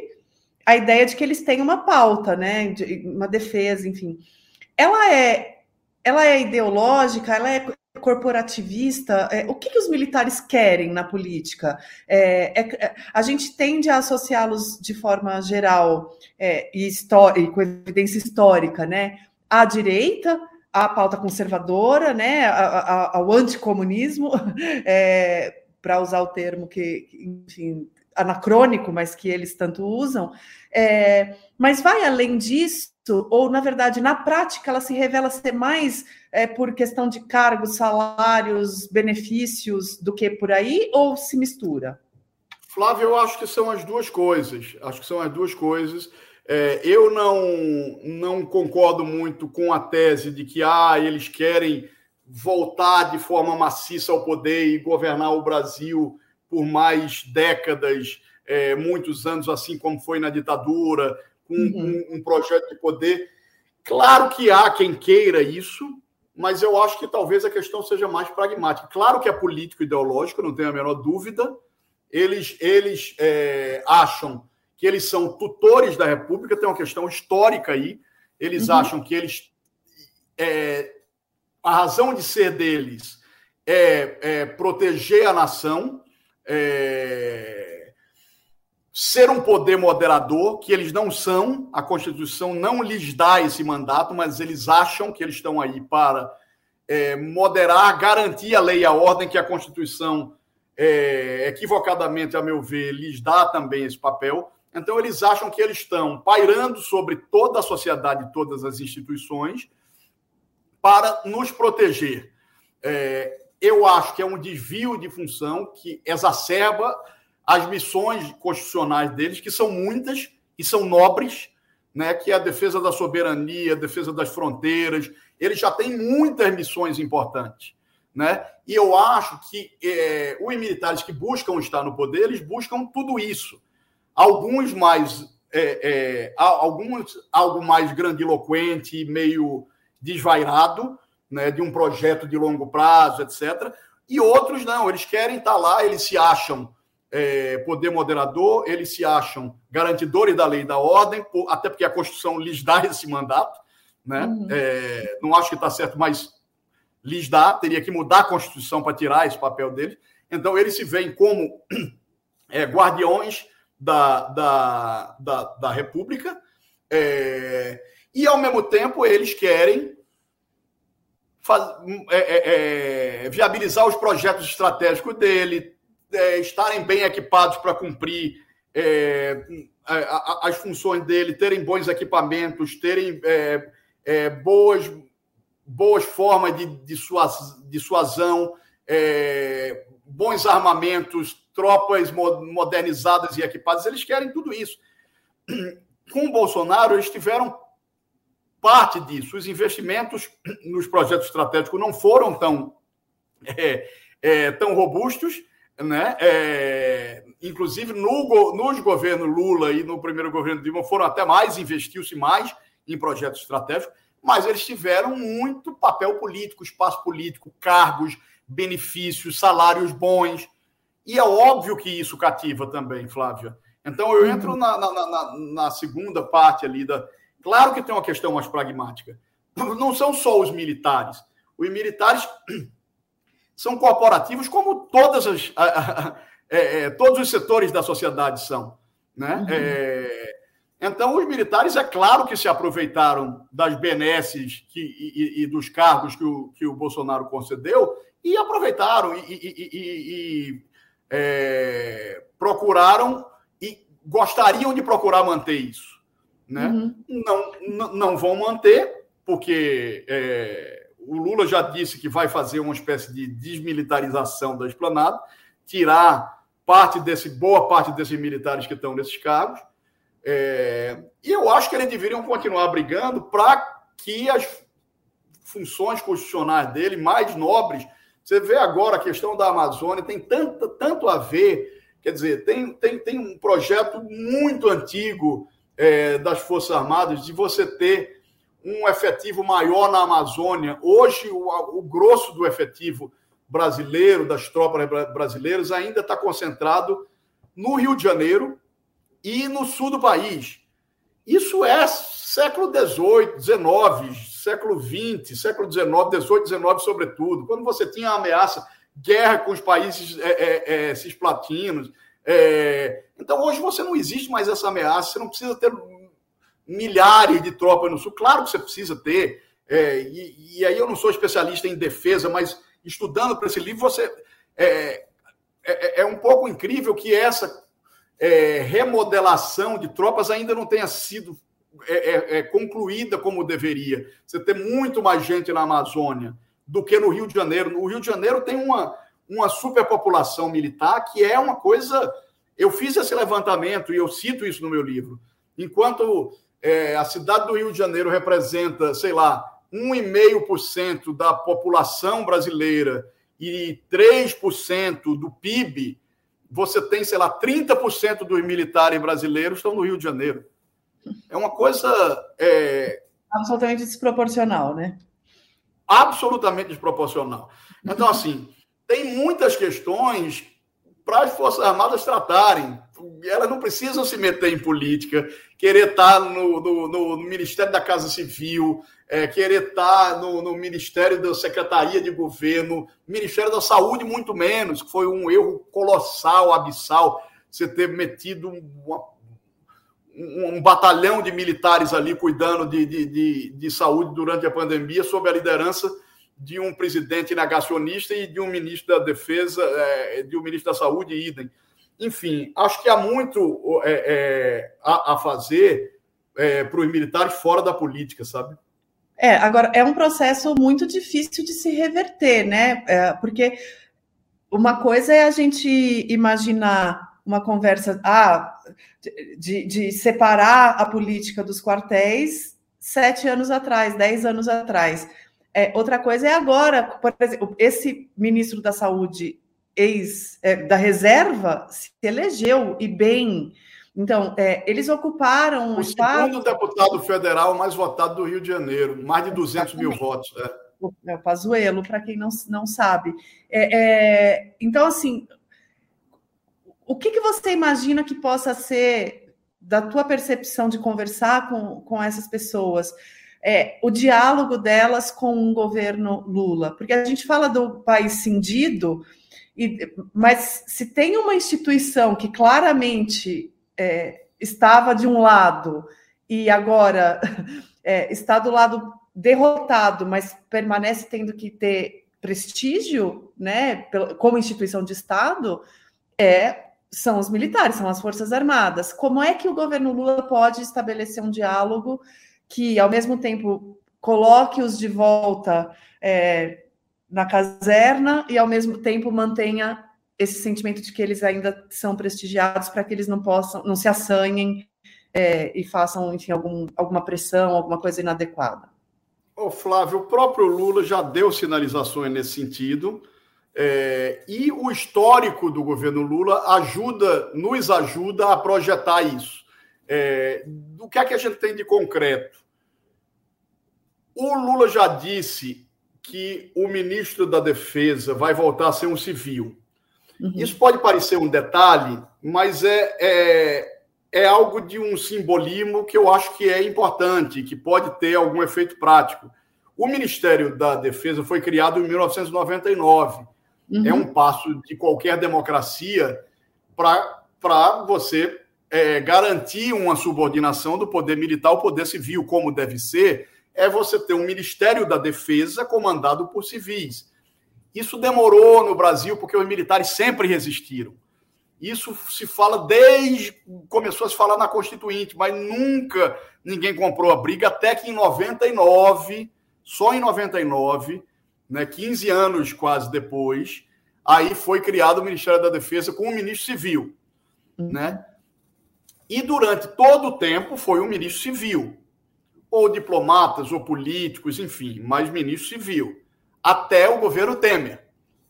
a ideia de que eles têm uma pauta, né? De, uma defesa, enfim. Ela é, ela é ideológica, ela é corporativista, é, o que, que, os militares querem na política? É, é, é a gente tende a associá-los de forma geral é, e, e, com evidência histórica, né? À direita, à pauta conservadora, né? ao anticomunismo, é, para usar o termo que, enfim, anacrônico, mas que eles tanto usam. mas vai além disso ou na verdade, na prática, ela se revela ser mais é, por questão de cargos, salários, benefícios do que por aí, ou se mistura? Flávio, eu acho que são as duas coisas. Acho que são as duas coisas. É, eu não, não concordo muito com a tese de que ah, eles querem voltar de forma maciça ao poder e governar o Brasil por mais décadas, é, muitos anos, assim como foi na ditadura, com uhum. um, um projeto de poder. Claro que há quem queira isso, mas eu acho que talvez a questão seja mais pragmática. Claro que é político ideológico, não tenho a menor dúvida. Eles, eles é, acham que eles são tutores da República, tem uma questão histórica aí. Eles uhum. acham que eles. É, a razão de ser deles é, é proteger a nação. É, ser um poder moderador, que eles não são, a Constituição não lhes dá esse mandato, mas eles acham que eles estão aí para é, moderar, garantir a lei e a ordem, que a Constituição, é, equivocadamente, a meu ver, lhes dá também esse papel. Então, eles acham que eles estão pairando sobre toda a sociedade, todas as instituições, para nos proteger. É, eu acho que é um desvio de função que exacerba as missões constitucionais deles, que são muitas e são nobres, né, que é a defesa da soberania, a defesa das fronteiras. Eles já têm muitas missões importantes. Né? E eu acho que é, os militares que buscam estar no poder, eles buscam tudo isso. Alguns mais, é, é, alguns algo mais grandiloquente, meio desvairado, né, de um projeto de longo prazo, etc. E outros não, eles querem estar lá, eles se acham é, poder moderador, eles se acham garantidores da lei e da ordem, até porque a Constituição lhes dá esse mandato. Né? Uhum. É, não acho que está certo, mas lhes dá, teria que mudar a Constituição para tirar esse papel deles. Então, eles se veem como é, guardiões da, da, da, da República, é, e, ao mesmo tempo, eles querem faz, é, é, é, viabilizar os projetos estratégicos dele, é, estarem bem equipados para cumprir é, as funções dele, terem bons equipamentos, terem é, é boas, boas formas de dissuasão, é, bons armamentos, tropas modernizadas e equipadas, eles querem tudo isso. Com o Bolsonaro, eles tiveram parte disso. Os investimentos nos projetos estratégicos não foram tão, é, é, tão robustos né? É, inclusive no, nos governos Lula e no primeiro governo Dilma foram até mais, investiu-se mais em projetos estratégicos, mas eles tiveram muito papel político, espaço político, cargos, benefícios, salários bons. E é óbvio que isso cativa também, Flávia. Então eu entro na, na, na, na segunda parte ali da. Claro que tem uma questão mais pragmática. Não são só os militares. Os militares são corporativos como todas as, a, a, é, é, todos os setores da sociedade são. Né? Uhum. É, então, os militares, é claro que se aproveitaram das benesses que, e, e, dos cargos que o, que o Bolsonaro concedeu e aproveitaram e, e, e é, procuraram e gostariam de procurar manter isso. Né? Uhum. Não, não vão manter, porque é, o Lula já disse que vai fazer uma espécie de desmilitarização da esplanada, tirar parte desse, boa parte desses militares que estão nesses cargos. É, e eu acho que eles deveriam continuar brigando para que as funções constitucionais dele, mais nobres, você vê agora a questão da Amazônia, tem tanto, tanto a ver, quer dizer, tem, tem, tem um projeto muito antigo é, das Forças Armadas de você ter um efetivo maior na Amazônia. Hoje, o, o grosso do efetivo brasileiro, das tropas brasileiras, ainda está concentrado no Rio de Janeiro e no sul do país. Isso é século XVIII, XIX, século XX, século XIX, XVIII, XIX, sobretudo, quando você tinha a ameaça, guerra com os países é, é, é, cisplatinos. É... Então, hoje você não existe mais essa ameaça, você não precisa ter milhares de tropas no sul. Claro que você precisa ter, é, e, e, aí eu não sou especialista em defesa, mas estudando para esse livro, você. É, é, é, um pouco incrível que essa remodelação de tropas ainda não tenha sido é, é, é, concluída como deveria. Você tem muito mais gente na Amazônia do que no Rio de Janeiro. No Rio de Janeiro tem uma, uma superpopulação militar que é uma coisa. Eu fiz esse levantamento e eu cito isso no meu livro. Enquanto é, a cidade do Rio de Janeiro representa, sei lá, 1,5% da população brasileira e 3% do PIB, você tem, sei lá, 30% dos militares brasileiros estão no Rio de Janeiro. É uma coisa. É... Absolutamente desproporcional, né? Absolutamente desproporcional. Então, assim, tem muitas questões para as Forças Armadas tratarem. Elas não precisam se meter em política, querer estar no, no, no Ministério da Casa Civil, é, querer estar no, no, Ministério da Secretaria de Governo, Ministério da Saúde, muito menos, que foi um erro colossal, abissal, você ter metido uma um, batalhão de militares ali cuidando de, de, de, de, saúde durante a pandemia, sob a liderança de um presidente negacionista e de um ministro da Defesa, é, de um ministro da Saúde, idem. Enfim, acho que há muito é, é, a, a, fazer é, para os militares fora da política, sabe? É, agora, é um processo muito difícil de se reverter, né? É, porque uma coisa é a gente imaginar uma conversa ah, de, de separar a política dos quartéis sete anos atrás, dez anos atrás. É, outra coisa é agora, por exemplo, esse ministro da Saúde ex é, da reserva se elegeu e bem. Então, é, eles ocuparam o segundo deputado federal mais votado do Rio de Janeiro, mais de 200 mil votos. É. o Pazuello, para quem não, não sabe. É, é, então, assim, o que, que você imagina que possa ser, da tua percepção de conversar com, com essas pessoas, é, o diálogo delas com o governo Lula? Porque a gente fala do país cindido, e, mas se tem uma instituição que claramente é, estava de um lado e agora é, está do lado derrotado, mas permanece tendo que ter prestígio, né, como instituição de Estado, é são os militares, são as Forças Armadas. Como é que o governo Lula pode estabelecer um diálogo que, ao mesmo tempo, coloque-os de volta é, na caserna e, ao mesmo tempo, mantenha esse sentimento de que eles ainda são prestigiados para que eles não possam, não se assanhem é, e façam, enfim, algum, alguma pressão, alguma coisa inadequada? Ô, Flávio, o próprio Lula já deu sinalizações nesse sentido. É, e o histórico do governo Lula ajuda, nos ajuda a projetar isso. É, do que é que a gente tem de concreto? O Lula já disse que o ministro da Defesa vai voltar a ser um civil. Uhum. Isso pode parecer um detalhe, mas é, é, é algo de um simbolismo que eu acho que é importante, que pode ter algum efeito prático. O Ministério da Defesa foi criado em 1999 uhum. é um passo de qualquer democracia para você é, garantir uma subordinação do poder militar ao poder civil, como deve ser, é você ter um Ministério da Defesa comandado por civis. Isso demorou no Brasil porque os militares sempre resistiram. Isso se fala desde. começou a se falar na Constituinte, mas nunca ninguém comprou a briga, até que em 99, só em 99, né, 15 anos quase depois, aí foi criado o Ministério da Defesa com um ministro civil. Né? E durante todo o tempo foi um ministro civil, ou diplomatas, ou políticos, enfim, mas ministro civil, até o governo Temer.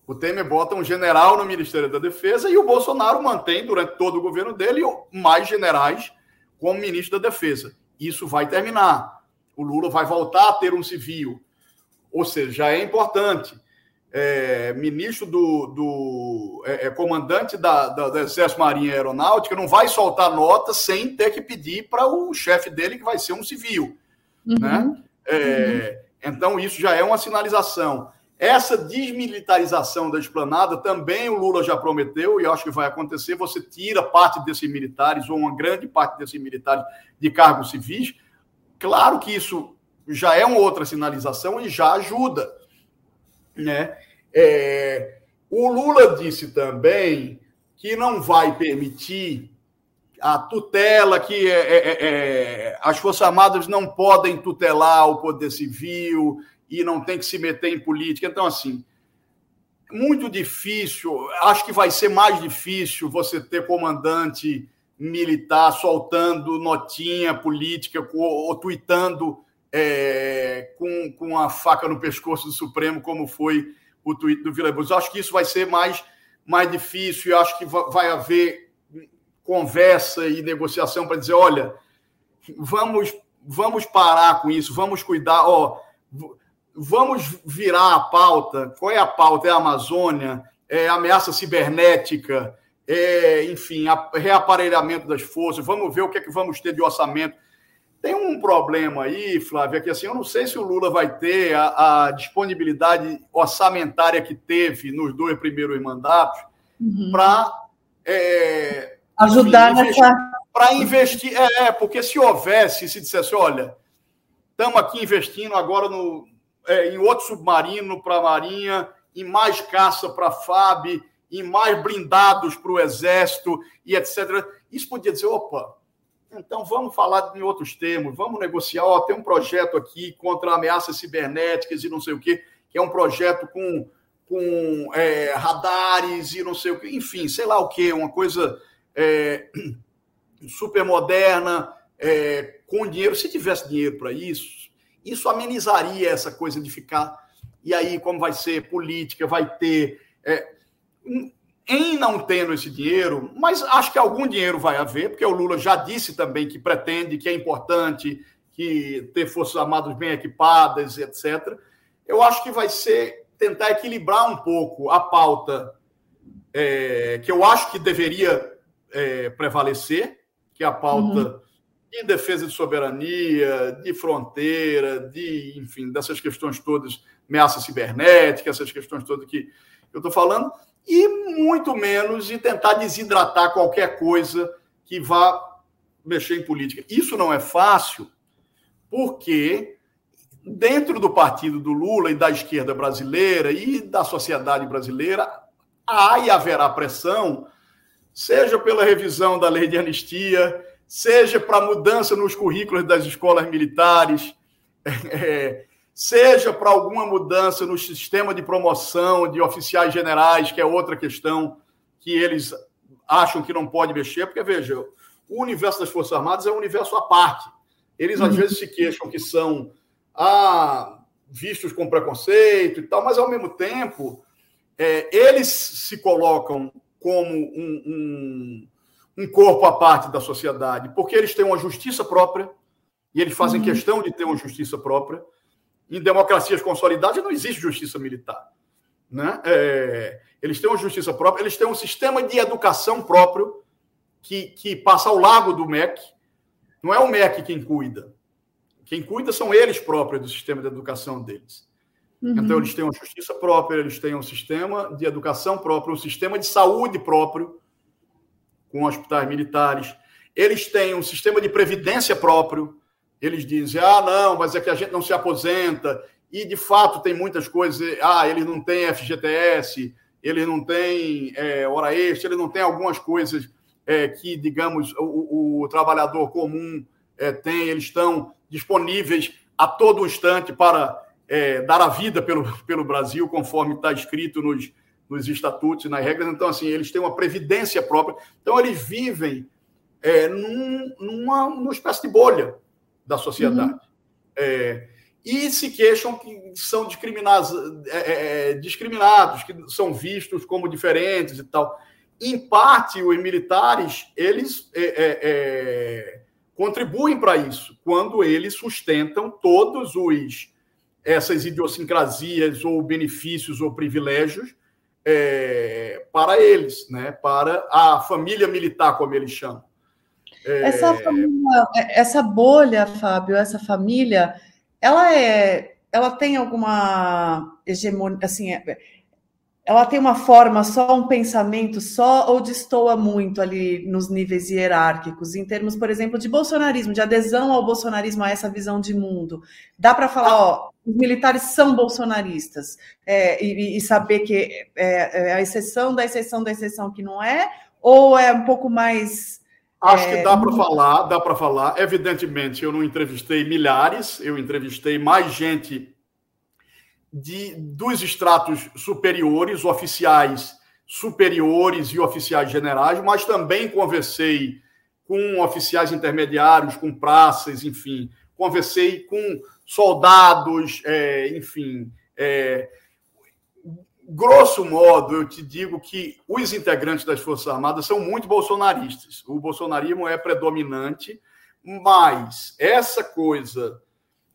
O Temer bota um general no Ministério da Defesa e o Bolsonaro mantém, durante todo o governo dele, mais generais como ministro da Defesa. Isso vai terminar. O Lula vai voltar a ter um civil. Ou seja, é importante. É, ministro do, do é, é, comandante da, da, do Exército Marinha Aeronáutica não vai soltar nota sem ter que pedir para o chefe dele, que vai ser um civil. Uhum. Né? É, uhum. Então, isso já é uma sinalização. Essa desmilitarização da esplanada também o Lula já prometeu, e acho que vai acontecer. Você tira parte desses militares, ou uma grande parte desses militares, de cargos civis. Claro que isso já é uma outra sinalização e já ajuda. Né? É, o Lula disse também que não vai permitir a tutela, que é, é, é, é as Forças Armadas não podem tutelar o poder civil, e não tem que se meter em política. Então, assim, muito difícil, acho que vai ser mais difícil você ter comandante militar soltando notinha política ou, ou tweetando é, com, com a faca no pescoço do Supremo, como foi o tweet do Vila. Acho que isso vai ser mais, mais difícil, acho que vai haver conversa e negociação para dizer, olha, vamos vamos parar com isso, vamos cuidar, ó, vamos virar a pauta. Qual é a pauta? É a Amazônia? É a ameaça cibernética? É, enfim, a, reaparelhamento das forças. Vamos ver o que é que vamos ter de orçamento. Tem um problema aí, Flávia, que assim, eu não sei se o Lula vai ter a, a disponibilidade orçamentária que teve nos dois primeiros mandatos uhum. para é, ajudar nessa. Para investir. É, é, porque se houvesse, se dissesse, olha, estamos aqui investindo agora no, é, em outro submarino para a Marinha, em mais caça para a FAB, em mais blindados para o Exército e etc. Isso podia dizer, opa, então vamos falar em outros termos, vamos negociar, ó, tem um projeto aqui contra ameaças cibernéticas e não sei o quê, que é um projeto com, com é, radares e não sei o quê, enfim, sei lá o quê, uma coisa é, super moderna, é, com dinheiro. Se tivesse dinheiro para isso, isso amenizaria essa coisa de ficar. E aí, como vai ser política, vai ter. É, em não tendo esse dinheiro, mas acho que algum dinheiro vai haver, porque o Lula já disse também que pretende, que é importante que ter forças armadas bem equipadas, etc. Eu acho que vai ser tentar equilibrar um pouco a pauta é, que eu acho que deveria é, prevalecer, que é a pauta uhum de defesa de soberania, de fronteira, de, enfim, dessas questões todas, ameaça cibernética, essas questões todas que eu estou falando, e muito menos de tentar desidratar qualquer coisa que vá mexer em política. Isso não é fácil, porque dentro do partido do Lula e da esquerda brasileira e da sociedade brasileira, há e haverá pressão, seja pela revisão da lei de anistia, seja para mudança nos currículos das escolas militares, é, seja para alguma mudança no sistema de promoção de oficiais generais, que é outra questão que eles acham que não pode mexer, porque, veja, o universo das Forças Armadas é um universo à parte. Eles, às uhum. vezes, se queixam que são ah, vistos com preconceito e tal, mas, ao mesmo tempo, é, eles se colocam como um, um um corpo à parte da sociedade, porque eles têm uma justiça própria e eles fazem uhum. questão de ter uma justiça própria. Em democracias consolidadas não existe justiça militar. Né? É, eles têm uma justiça própria, eles têm um sistema de educação próprio que, que passa ao largo do MEC. Não é o MEC quem cuida. Quem cuida são eles próprios do sistema de educação deles. Uhum. Então, eles têm uma justiça própria, eles têm um sistema de educação próprio, um sistema de saúde próprio, com hospitais militares. Eles têm um sistema de previdência próprio. Eles dizem, ah, não, mas é que a gente não se aposenta. E, de fato, tem muitas coisas. Ah, ele não tem FGTS, ele não tem é, hora extra, ele não tem algumas coisas é, que, digamos, o, o trabalhador comum é, tem. Eles estão disponíveis a todo instante para é, dar a vida pelo, pelo Brasil, conforme está escrito nos, nos estatutos e nas regras. Então, assim, eles têm uma previdência própria. Então, eles vivem é, num, numa, numa espécie de bolha da sociedade. Uhum. É, e se queixam que são discriminados, é, é, é, discriminados, que são vistos como diferentes e tal. Em parte, os militares, eles contribuem para isso, quando eles sustentam todos os essas idiosincrasias ou benefícios ou privilégios é, para eles, né? para a família militar, como eles chamam. É... Essa, família, essa bolha, Fábio, essa família, ela é, ela tem alguma hegemonia, assim, é, ela tem uma forma só, um pensamento só, ou destoa muito ali nos níveis hierárquicos, em termos, por exemplo, de bolsonarismo, de adesão ao bolsonarismo, a essa visão de mundo? Dá para falar, ó, os militares são bolsonaristas, é, e, e, saber que é, é, a exceção da exceção da exceção que não é, ou é um pouco mais. Acho que é, dá para falar, dá para falar. Evidentemente, eu não entrevistei milhares, eu entrevistei mais gente de, dos estratos superiores, oficiais superiores e oficiais generais, mas também conversei com oficiais intermediários, com praças, enfim, conversei com soldados, é, enfim. É, grosso modo, eu te digo que os integrantes das Forças Armadas são muito bolsonaristas. O bolsonarismo é predominante, mas essa coisa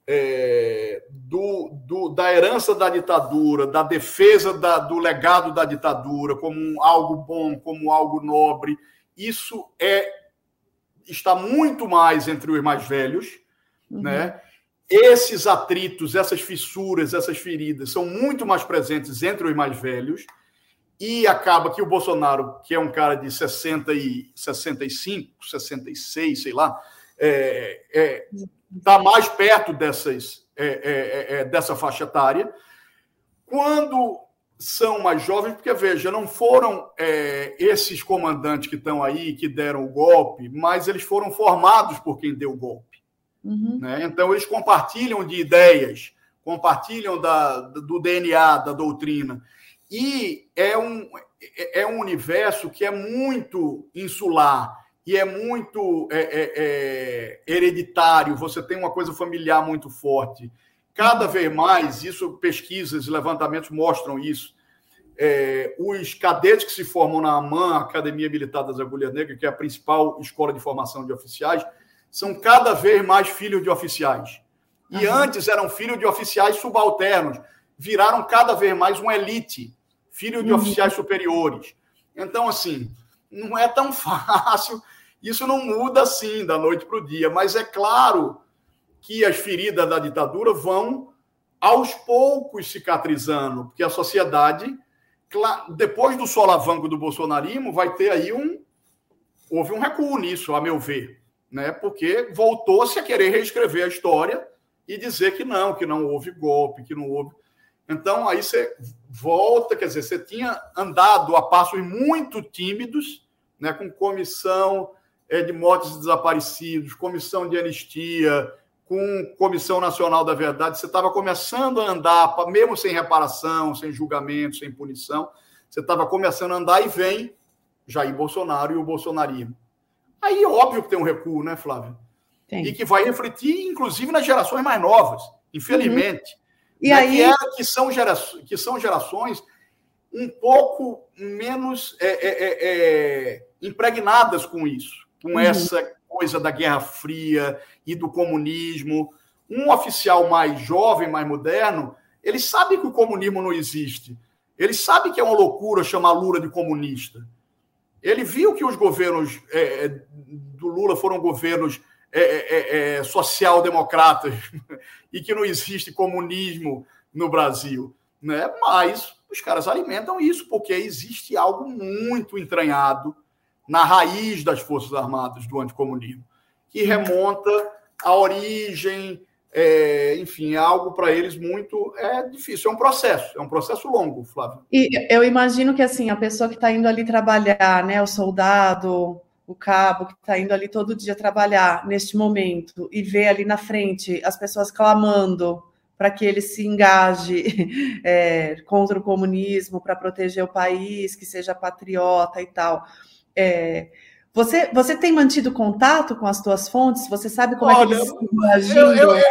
é, do, do, da herança da ditadura, da defesa da, do legado da ditadura como algo bom, como algo nobre, isso é está muito mais entre os mais velhos, uhum. né? Esses atritos, essas fissuras, essas feridas são muito mais presentes entre os mais velhos e acaba que o Bolsonaro, que é um cara de 60 e 65, 66, sei lá, é, é, está mais perto dessas, é, é, é, é, dessa faixa etária. Quando são mais jovens, porque veja, não foram é, esses comandantes que estão aí que deram o golpe, mas eles foram formados por quem deu o golpe. Uhum. Né? Então, eles compartilham de ideias, compartilham da, do DNA, da doutrina. E é um, é um universo que é muito insular e é muito é, é, é, hereditário, você tem uma coisa familiar muito forte. Cada vez mais, isso pesquisas e levantamentos mostram isso. É, os cadetes que se formam na AMAN, Academia Militar das Agulhas Negras, que é a principal escola de formação de oficiais, são cada vez mais filhos de oficiais. E uhum. antes eram filhos de oficiais subalternos, viraram cada vez mais uma elite, filho de uhum. oficiais superiores. Então, assim, não é tão fácil isso não muda assim da noite para o dia, mas é claro que as feridas da ditadura vão aos poucos cicatrizando, porque a sociedade, depois do solavanco do bolsonarismo, vai ter aí um. Houve um recuo nisso, a meu ver, né? porque voltou-se a querer reescrever a história e dizer que não, que não houve golpe, que não houve. Então, aí você volta, quer dizer, você tinha andado a passos muito tímidos, né, com comissão é, de mortos e desaparecidos, comissão de anistia, com Comissão Nacional da Verdade, você estava começando a andar, mesmo sem reparação, sem julgamento, sem punição, você estava começando a andar e vem Jair Bolsonaro e o bolsonarismo. Aí, óbvio que tem um recuo, né, Flávio? Tem. E que vai refletir, inclusive, nas gerações mais novas, infelizmente. Uhum. E né, aí... que, é, que, são gerações, que são gerações um pouco menos é, é, é, é impregnadas com isso com uhum. essa coisa da Guerra Fria e do comunismo. Um oficial mais jovem, mais moderno, ele sabe que o comunismo não existe. Ele sabe que é uma loucura chamar Lula de comunista. Ele viu que os governos é, é do Lula foram governos é, é, é social-democratas e que não existe comunismo no Brasil, né? Mas os caras alimentam isso porque existe algo muito entranhado na raiz das Forças Armadas do anticomunismo, que remonta à origem, é, enfim, é algo para eles muito é difícil. É um processo, é um processo longo, Flávio. E eu imagino que assim a pessoa que está indo ali trabalhar, né, o soldado, o cabo que está indo ali todo dia trabalhar neste momento e vê ali na frente as pessoas clamando para que ele se engaje é, contra o comunismo, para proteger o país, que seja patriota e tal. É, você, você tem mantido contato com as tuas fontes? Você sabe como Olha, é que eles estão agindo? Eu, eu,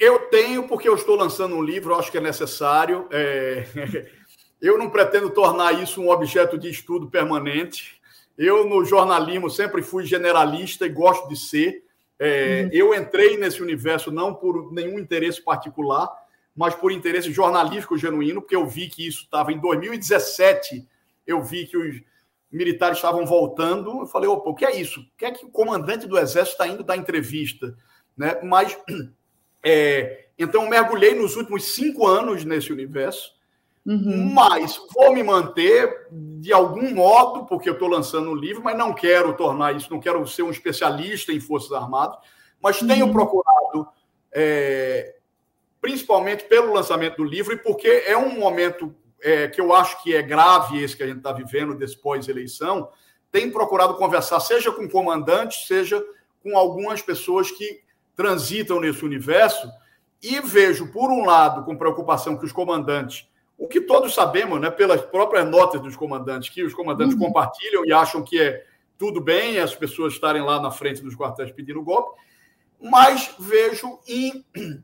eu, tenho, porque eu estou lançando um livro, acho que é necessário. É, eu não pretendo tornar isso um objeto de estudo permanente. Eu, no jornalismo, sempre fui generalista e gosto de ser. É, uhum. Eu entrei nesse universo não por nenhum interesse particular, mas por interesse jornalístico genuíno, porque eu vi que isso estava em 2017. Eu vi que os militares estavam voltando. Eu falei, opa, o que é isso? O que é que o comandante do Exército está indo dar entrevista? Né? Mas, é, então, mergulhei nos últimos cinco anos nesse universo. Uhum. Mas vou me manter de algum modo, porque eu estou lançando um livro, mas não quero tornar isso, não quero ser um especialista em Forças Armadas, mas uhum. tenho procurado, é, principalmente pelo lançamento do livro, e porque é um momento é, que eu acho que é grave esse que a gente está vivendo desse pós-eleição, tenho procurado conversar, seja com comandantes, seja com algumas pessoas que transitam nesse universo, e vejo, por um lado, com preocupação que os comandantes o que todos sabemos, né, pelas próprias notas dos comandantes, que os comandantes uhum. compartilham e acham que é tudo bem as pessoas estarem lá na frente dos quartéis pedindo golpe, mas vejo em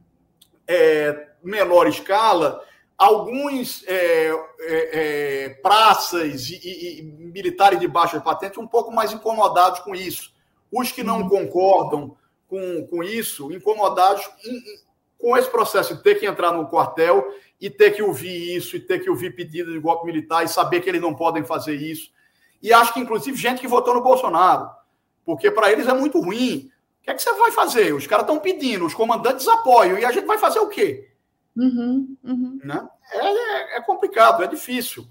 é, menor escala alguns é, é, é praças e, e, e, militares de baixa patente um pouco mais incomodados com isso. Os que não uhum. concordam com, com isso, incomodados em, com esse processo de ter que entrar no quartel e ter que ouvir isso, e ter que ouvir pedido de golpe militar e saber que eles não podem fazer isso. E acho que, inclusive, gente que votou no Bolsonaro, porque para eles é muito ruim. O que é que você vai fazer? Os caras estão pedindo, os comandantes apoiam, e a gente vai fazer o quê? Uhum, uhum. Né? É, é, complicado, é difícil.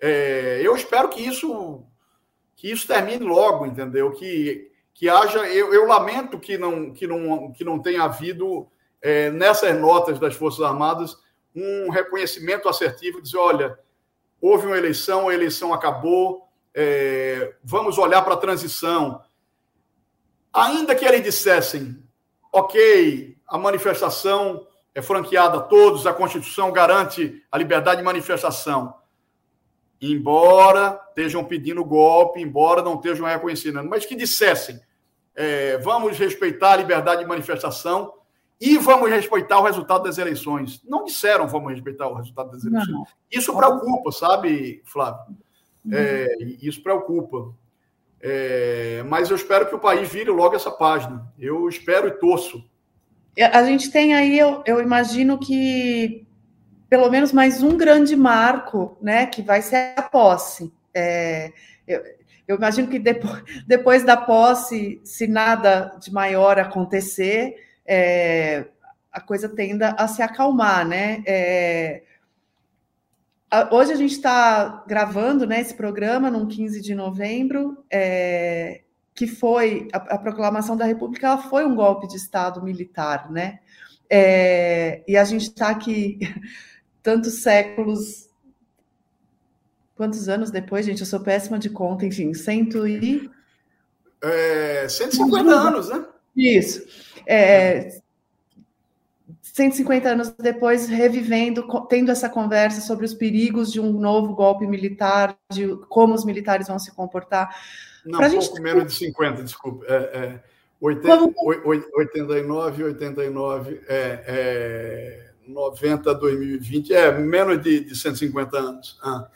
É, eu espero que isso que isso termine logo, entendeu? Que, que haja. Eu, eu lamento que não, que, não, que não tenha havido é, nessas notas das Forças Armadas um reconhecimento assertivo, dizer, olha, houve uma eleição, a eleição acabou, é, vamos olhar para a transição. Ainda que eles dissessem, ok, a manifestação é franqueada a todos, a Constituição garante a liberdade de manifestação, embora estejam pedindo golpe, embora não estejam reconhecendo, mas que dissessem, é, vamos respeitar a liberdade de manifestação, e vamos respeitar o resultado das eleições. Não disseram vamos respeitar o resultado das eleições. Não. Isso preocupa, sabe, Flávio? Uhum. É, isso preocupa. É, mas eu espero que o país vire logo essa página. Eu espero e torço. A gente tem aí, eu, eu imagino que pelo menos mais um grande marco, né, que vai ser a posse. É, eu, eu, imagino que depois, depois da posse, se nada de maior acontecer, é, a coisa tenda a se acalmar, né? É, hoje a gente está gravando né, esse programa no 15 de novembro, é, que foi a, a, proclamação da República, ela foi um golpe de Estado militar, né? É, e a gente está aqui tantos séculos. Quantos anos depois, gente? Eu sou péssima de conta, enfim, cento e. É, 150 anos, né? Isso. É, 150 anos depois, revivendo, tendo essa conversa sobre os perigos de um novo golpe militar, de como os militares vão se comportar. Não, pra pouco gente... menos de 50, desculpa. É, é, 80, como... 89, 89, é, é, 90, 2020, é menos de, de 150 anos. Ah.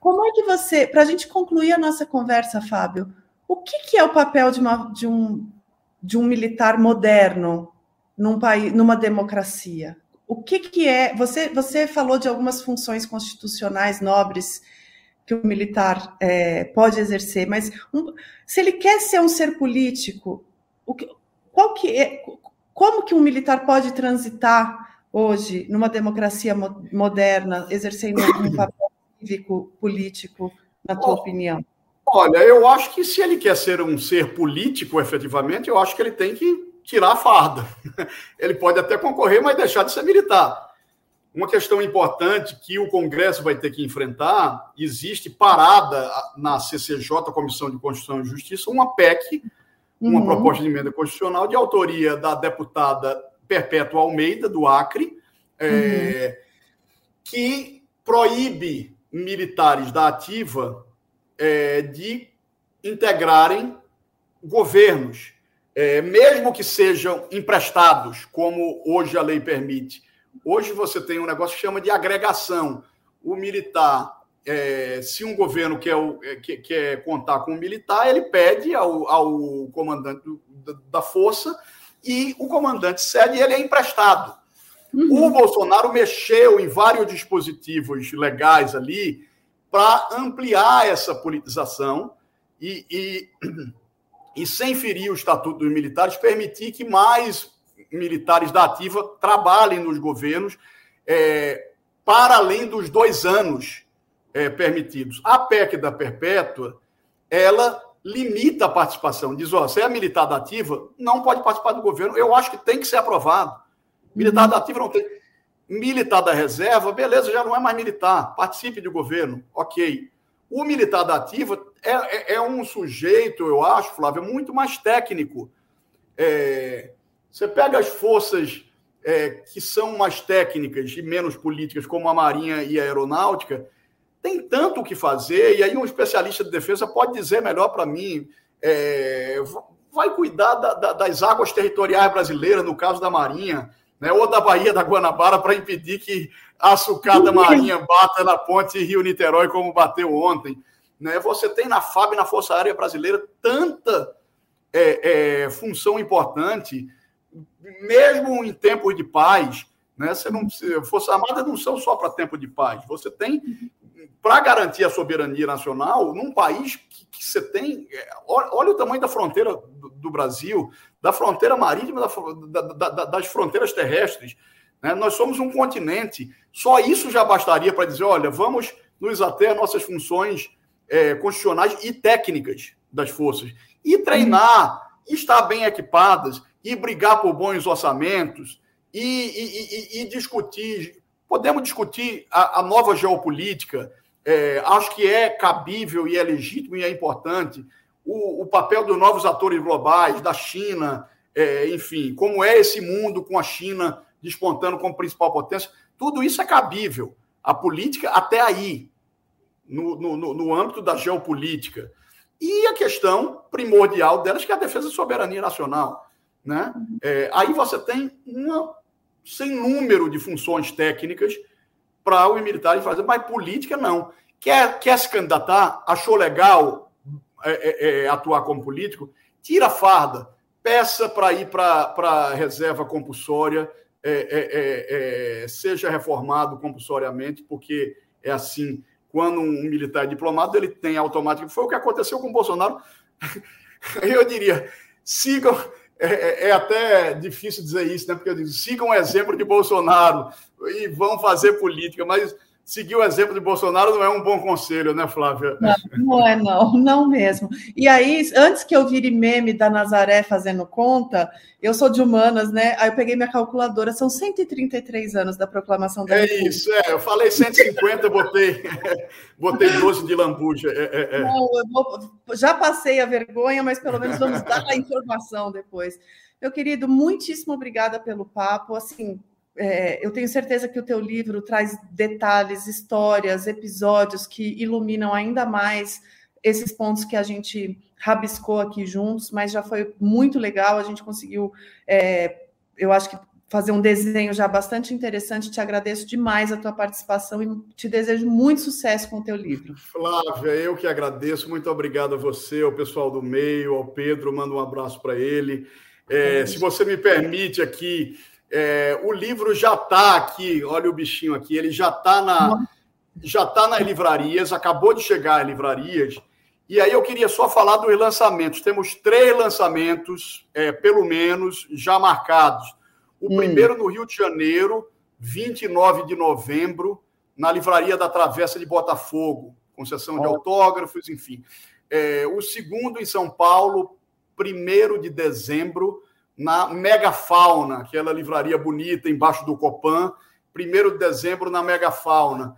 Como é que você, para a gente concluir a nossa conversa, Fábio, o que, que é o papel de, uma, de um de um militar moderno num país, numa democracia? O que, que é? Você, você falou de algumas funções constitucionais nobres que o militar é, pode exercer, mas um, se ele quer ser um ser político, o que, qual que é, como que um militar pode transitar hoje, numa democracia moderna, exercendo um papel cívico, político, na tua opinião? Olha, eu acho que se ele quer ser um ser político, efetivamente, eu acho que ele tem que tirar a farda. Ele pode até concorrer, mas deixar de ser militar. Uma questão importante que o Congresso vai ter que enfrentar: existe parada na CCJ, Comissão de Constituição e Justiça, uma PEC, uma uhum. proposta de emenda constitucional, de autoria da deputada Perpétua Almeida, do Acre, é, uhum. que proíbe militares da ativa é, de integrarem governos, é, mesmo que sejam emprestados, como hoje a lei permite. Hoje você tem um negócio que chama de agregação. O militar, é, se um governo quer, é, quer, quer, contar com um militar, ele pede ao, ao comandante da força e o comandante cede e ele é emprestado. Uhum. O Bolsonaro mexeu em vários dispositivos legais ali para ampliar essa politização e, e, e, sem ferir o Estatuto dos Militares, permitir que mais militares da ativa trabalhem nos governos é, para além dos dois anos é, permitidos. A PEC da Perpétua, ela limita a participação. Diz, ó, você é militar da ativa, não pode participar do governo. Eu acho que tem que ser aprovado. Militar uhum. da ativa não tem. Militar da reserva, beleza, já não é mais militar, participe do governo, ok. O militar da ativa é, é, é um sujeito, eu acho, Flávio, muito mais técnico. É, você pega as forças é, que são mais técnicas e menos políticas, como a Marinha e a Aeronáutica, tem tanto o que fazer, e aí um especialista de defesa pode dizer melhor para mim. É, vai cuidar da, da, das águas territoriais brasileiras, no caso da Marinha, né, ou da Baía da Guanabara para impedir que a sucata marinha bata na ponte Rio-Niterói como bateu ontem. Né? Você tem na FAB, na Força Aérea Brasileira, tanta é, é, função importante, mesmo em tempos de paz. Né? Você não precisa, Forças Armadas não são só para tempo de paz. Você tem, para garantir a soberania nacional, num país que, que você tem. É, olha, olha, o tamanho da fronteira do, do Brasil, da fronteira marítima, da, da, da, das fronteiras terrestres. Né? Nós somos um continente. Só isso já bastaria para dizer: olha, vamos nos ater às nossas funções é, constitucionais e técnicas das forças. E treinar, estar bem equipadas, e brigar por bons orçamentos, e, e, e, e discutir. Podemos discutir a, a nova geopolítica. É, acho que é cabível e é legítimo e é importante o, o papel dos novos atores globais, da China, é, enfim, como é esse mundo com a China despontando como principal potência, tudo isso é cabível. A política até aí, no, no, no âmbito da geopolítica. E a questão primordial delas, que é a defesa da soberania nacional. Né? É, aí você tem uma sem número de funções técnicas para os militares fazer, mas política não. Quer, quer se candidatar? Achou legal é, é, é, atuar como político, tira a farda, peça para ir para a reserva compulsória, é, é, seja reformado compulsoriamente, porque é assim, quando um militar é diplomado, ele tem automático. Foi o que aconteceu com o Bolsonaro. Eu diria, sigam. É, é, até difícil dizer isso, né? Porque eu digo, sigam o exemplo de Bolsonaro e vão fazer política, mas seguir o exemplo de Bolsonaro não é um bom conselho, né, Flávia? Não, não é, não, não mesmo. E aí, antes que eu vire meme da Nazaré fazendo conta, eu sou de humanas, né? Aí eu peguei minha calculadora, são 133 anos da proclamação da É República. isso, é. Eu falei 150, botei, botei 12 de lambuja. É, é, é. Não, vou, já passei a vergonha, mas pelo menos vamos dar a informação depois. Meu querido, muitíssimo obrigada pelo papo. Assim, é, eu tenho certeza que o teu livro traz detalhes, histórias, episódios que iluminam ainda mais esses pontos que a gente rabiscou aqui juntos, mas já foi muito legal, a gente conseguiu, é, eu acho que fazer um desenho já bastante interessante. Te agradeço demais a tua participação e te desejo muito sucesso com o teu livro. Flávia, eu que agradeço. Muito obrigado a você, ao pessoal do meio, ao Pedro. Mando um abraço para ele. É, se você me permite aqui é, o livro já está aqui, olha o bichinho aqui, ele já está na, já tá nas livrarias, acabou de chegar às livrarias. E aí eu queria só falar dos lançamentos. Temos três lançamentos, é, pelo menos, já marcados. O hum. primeiro no Rio de Janeiro, 29 de novembro, na livraria da Travessa de Botafogo, concessão de autógrafos, enfim. É, o segundo em São Paulo, 1 de dezembro, na Megafauna, aquela livraria bonita embaixo do Copan, 1 de dezembro na Megafauna.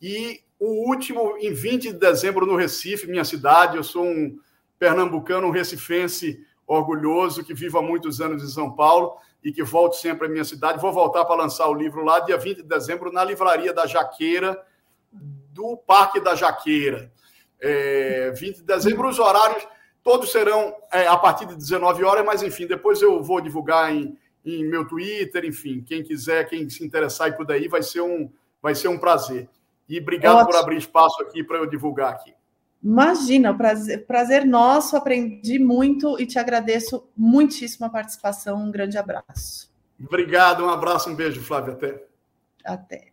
E o último, em 20 de dezembro, no Recife, minha cidade. Eu sou um pernambucano, um recifense orgulhoso, que vivo há muitos anos em São Paulo e que volto sempre à minha cidade. Vou voltar para lançar o livro lá, dia 20 de dezembro, na Livraria da Jaqueira, do Parque da Jaqueira. É, 20 de dezembro, os horários todos serão é, a partir de 19 horas, mas enfim, depois eu vou divulgar em, em meu Twitter, enfim, quem quiser, quem se interessar e por daí, vai ser um, vai ser um prazer. E obrigado Ótimo. por abrir espaço aqui para eu divulgar aqui. Imagina, prazer, prazer nosso, aprendi muito e te agradeço muitíssimo a participação. Um grande abraço. Obrigado, um abraço, um beijo, Flávia. Até. Até.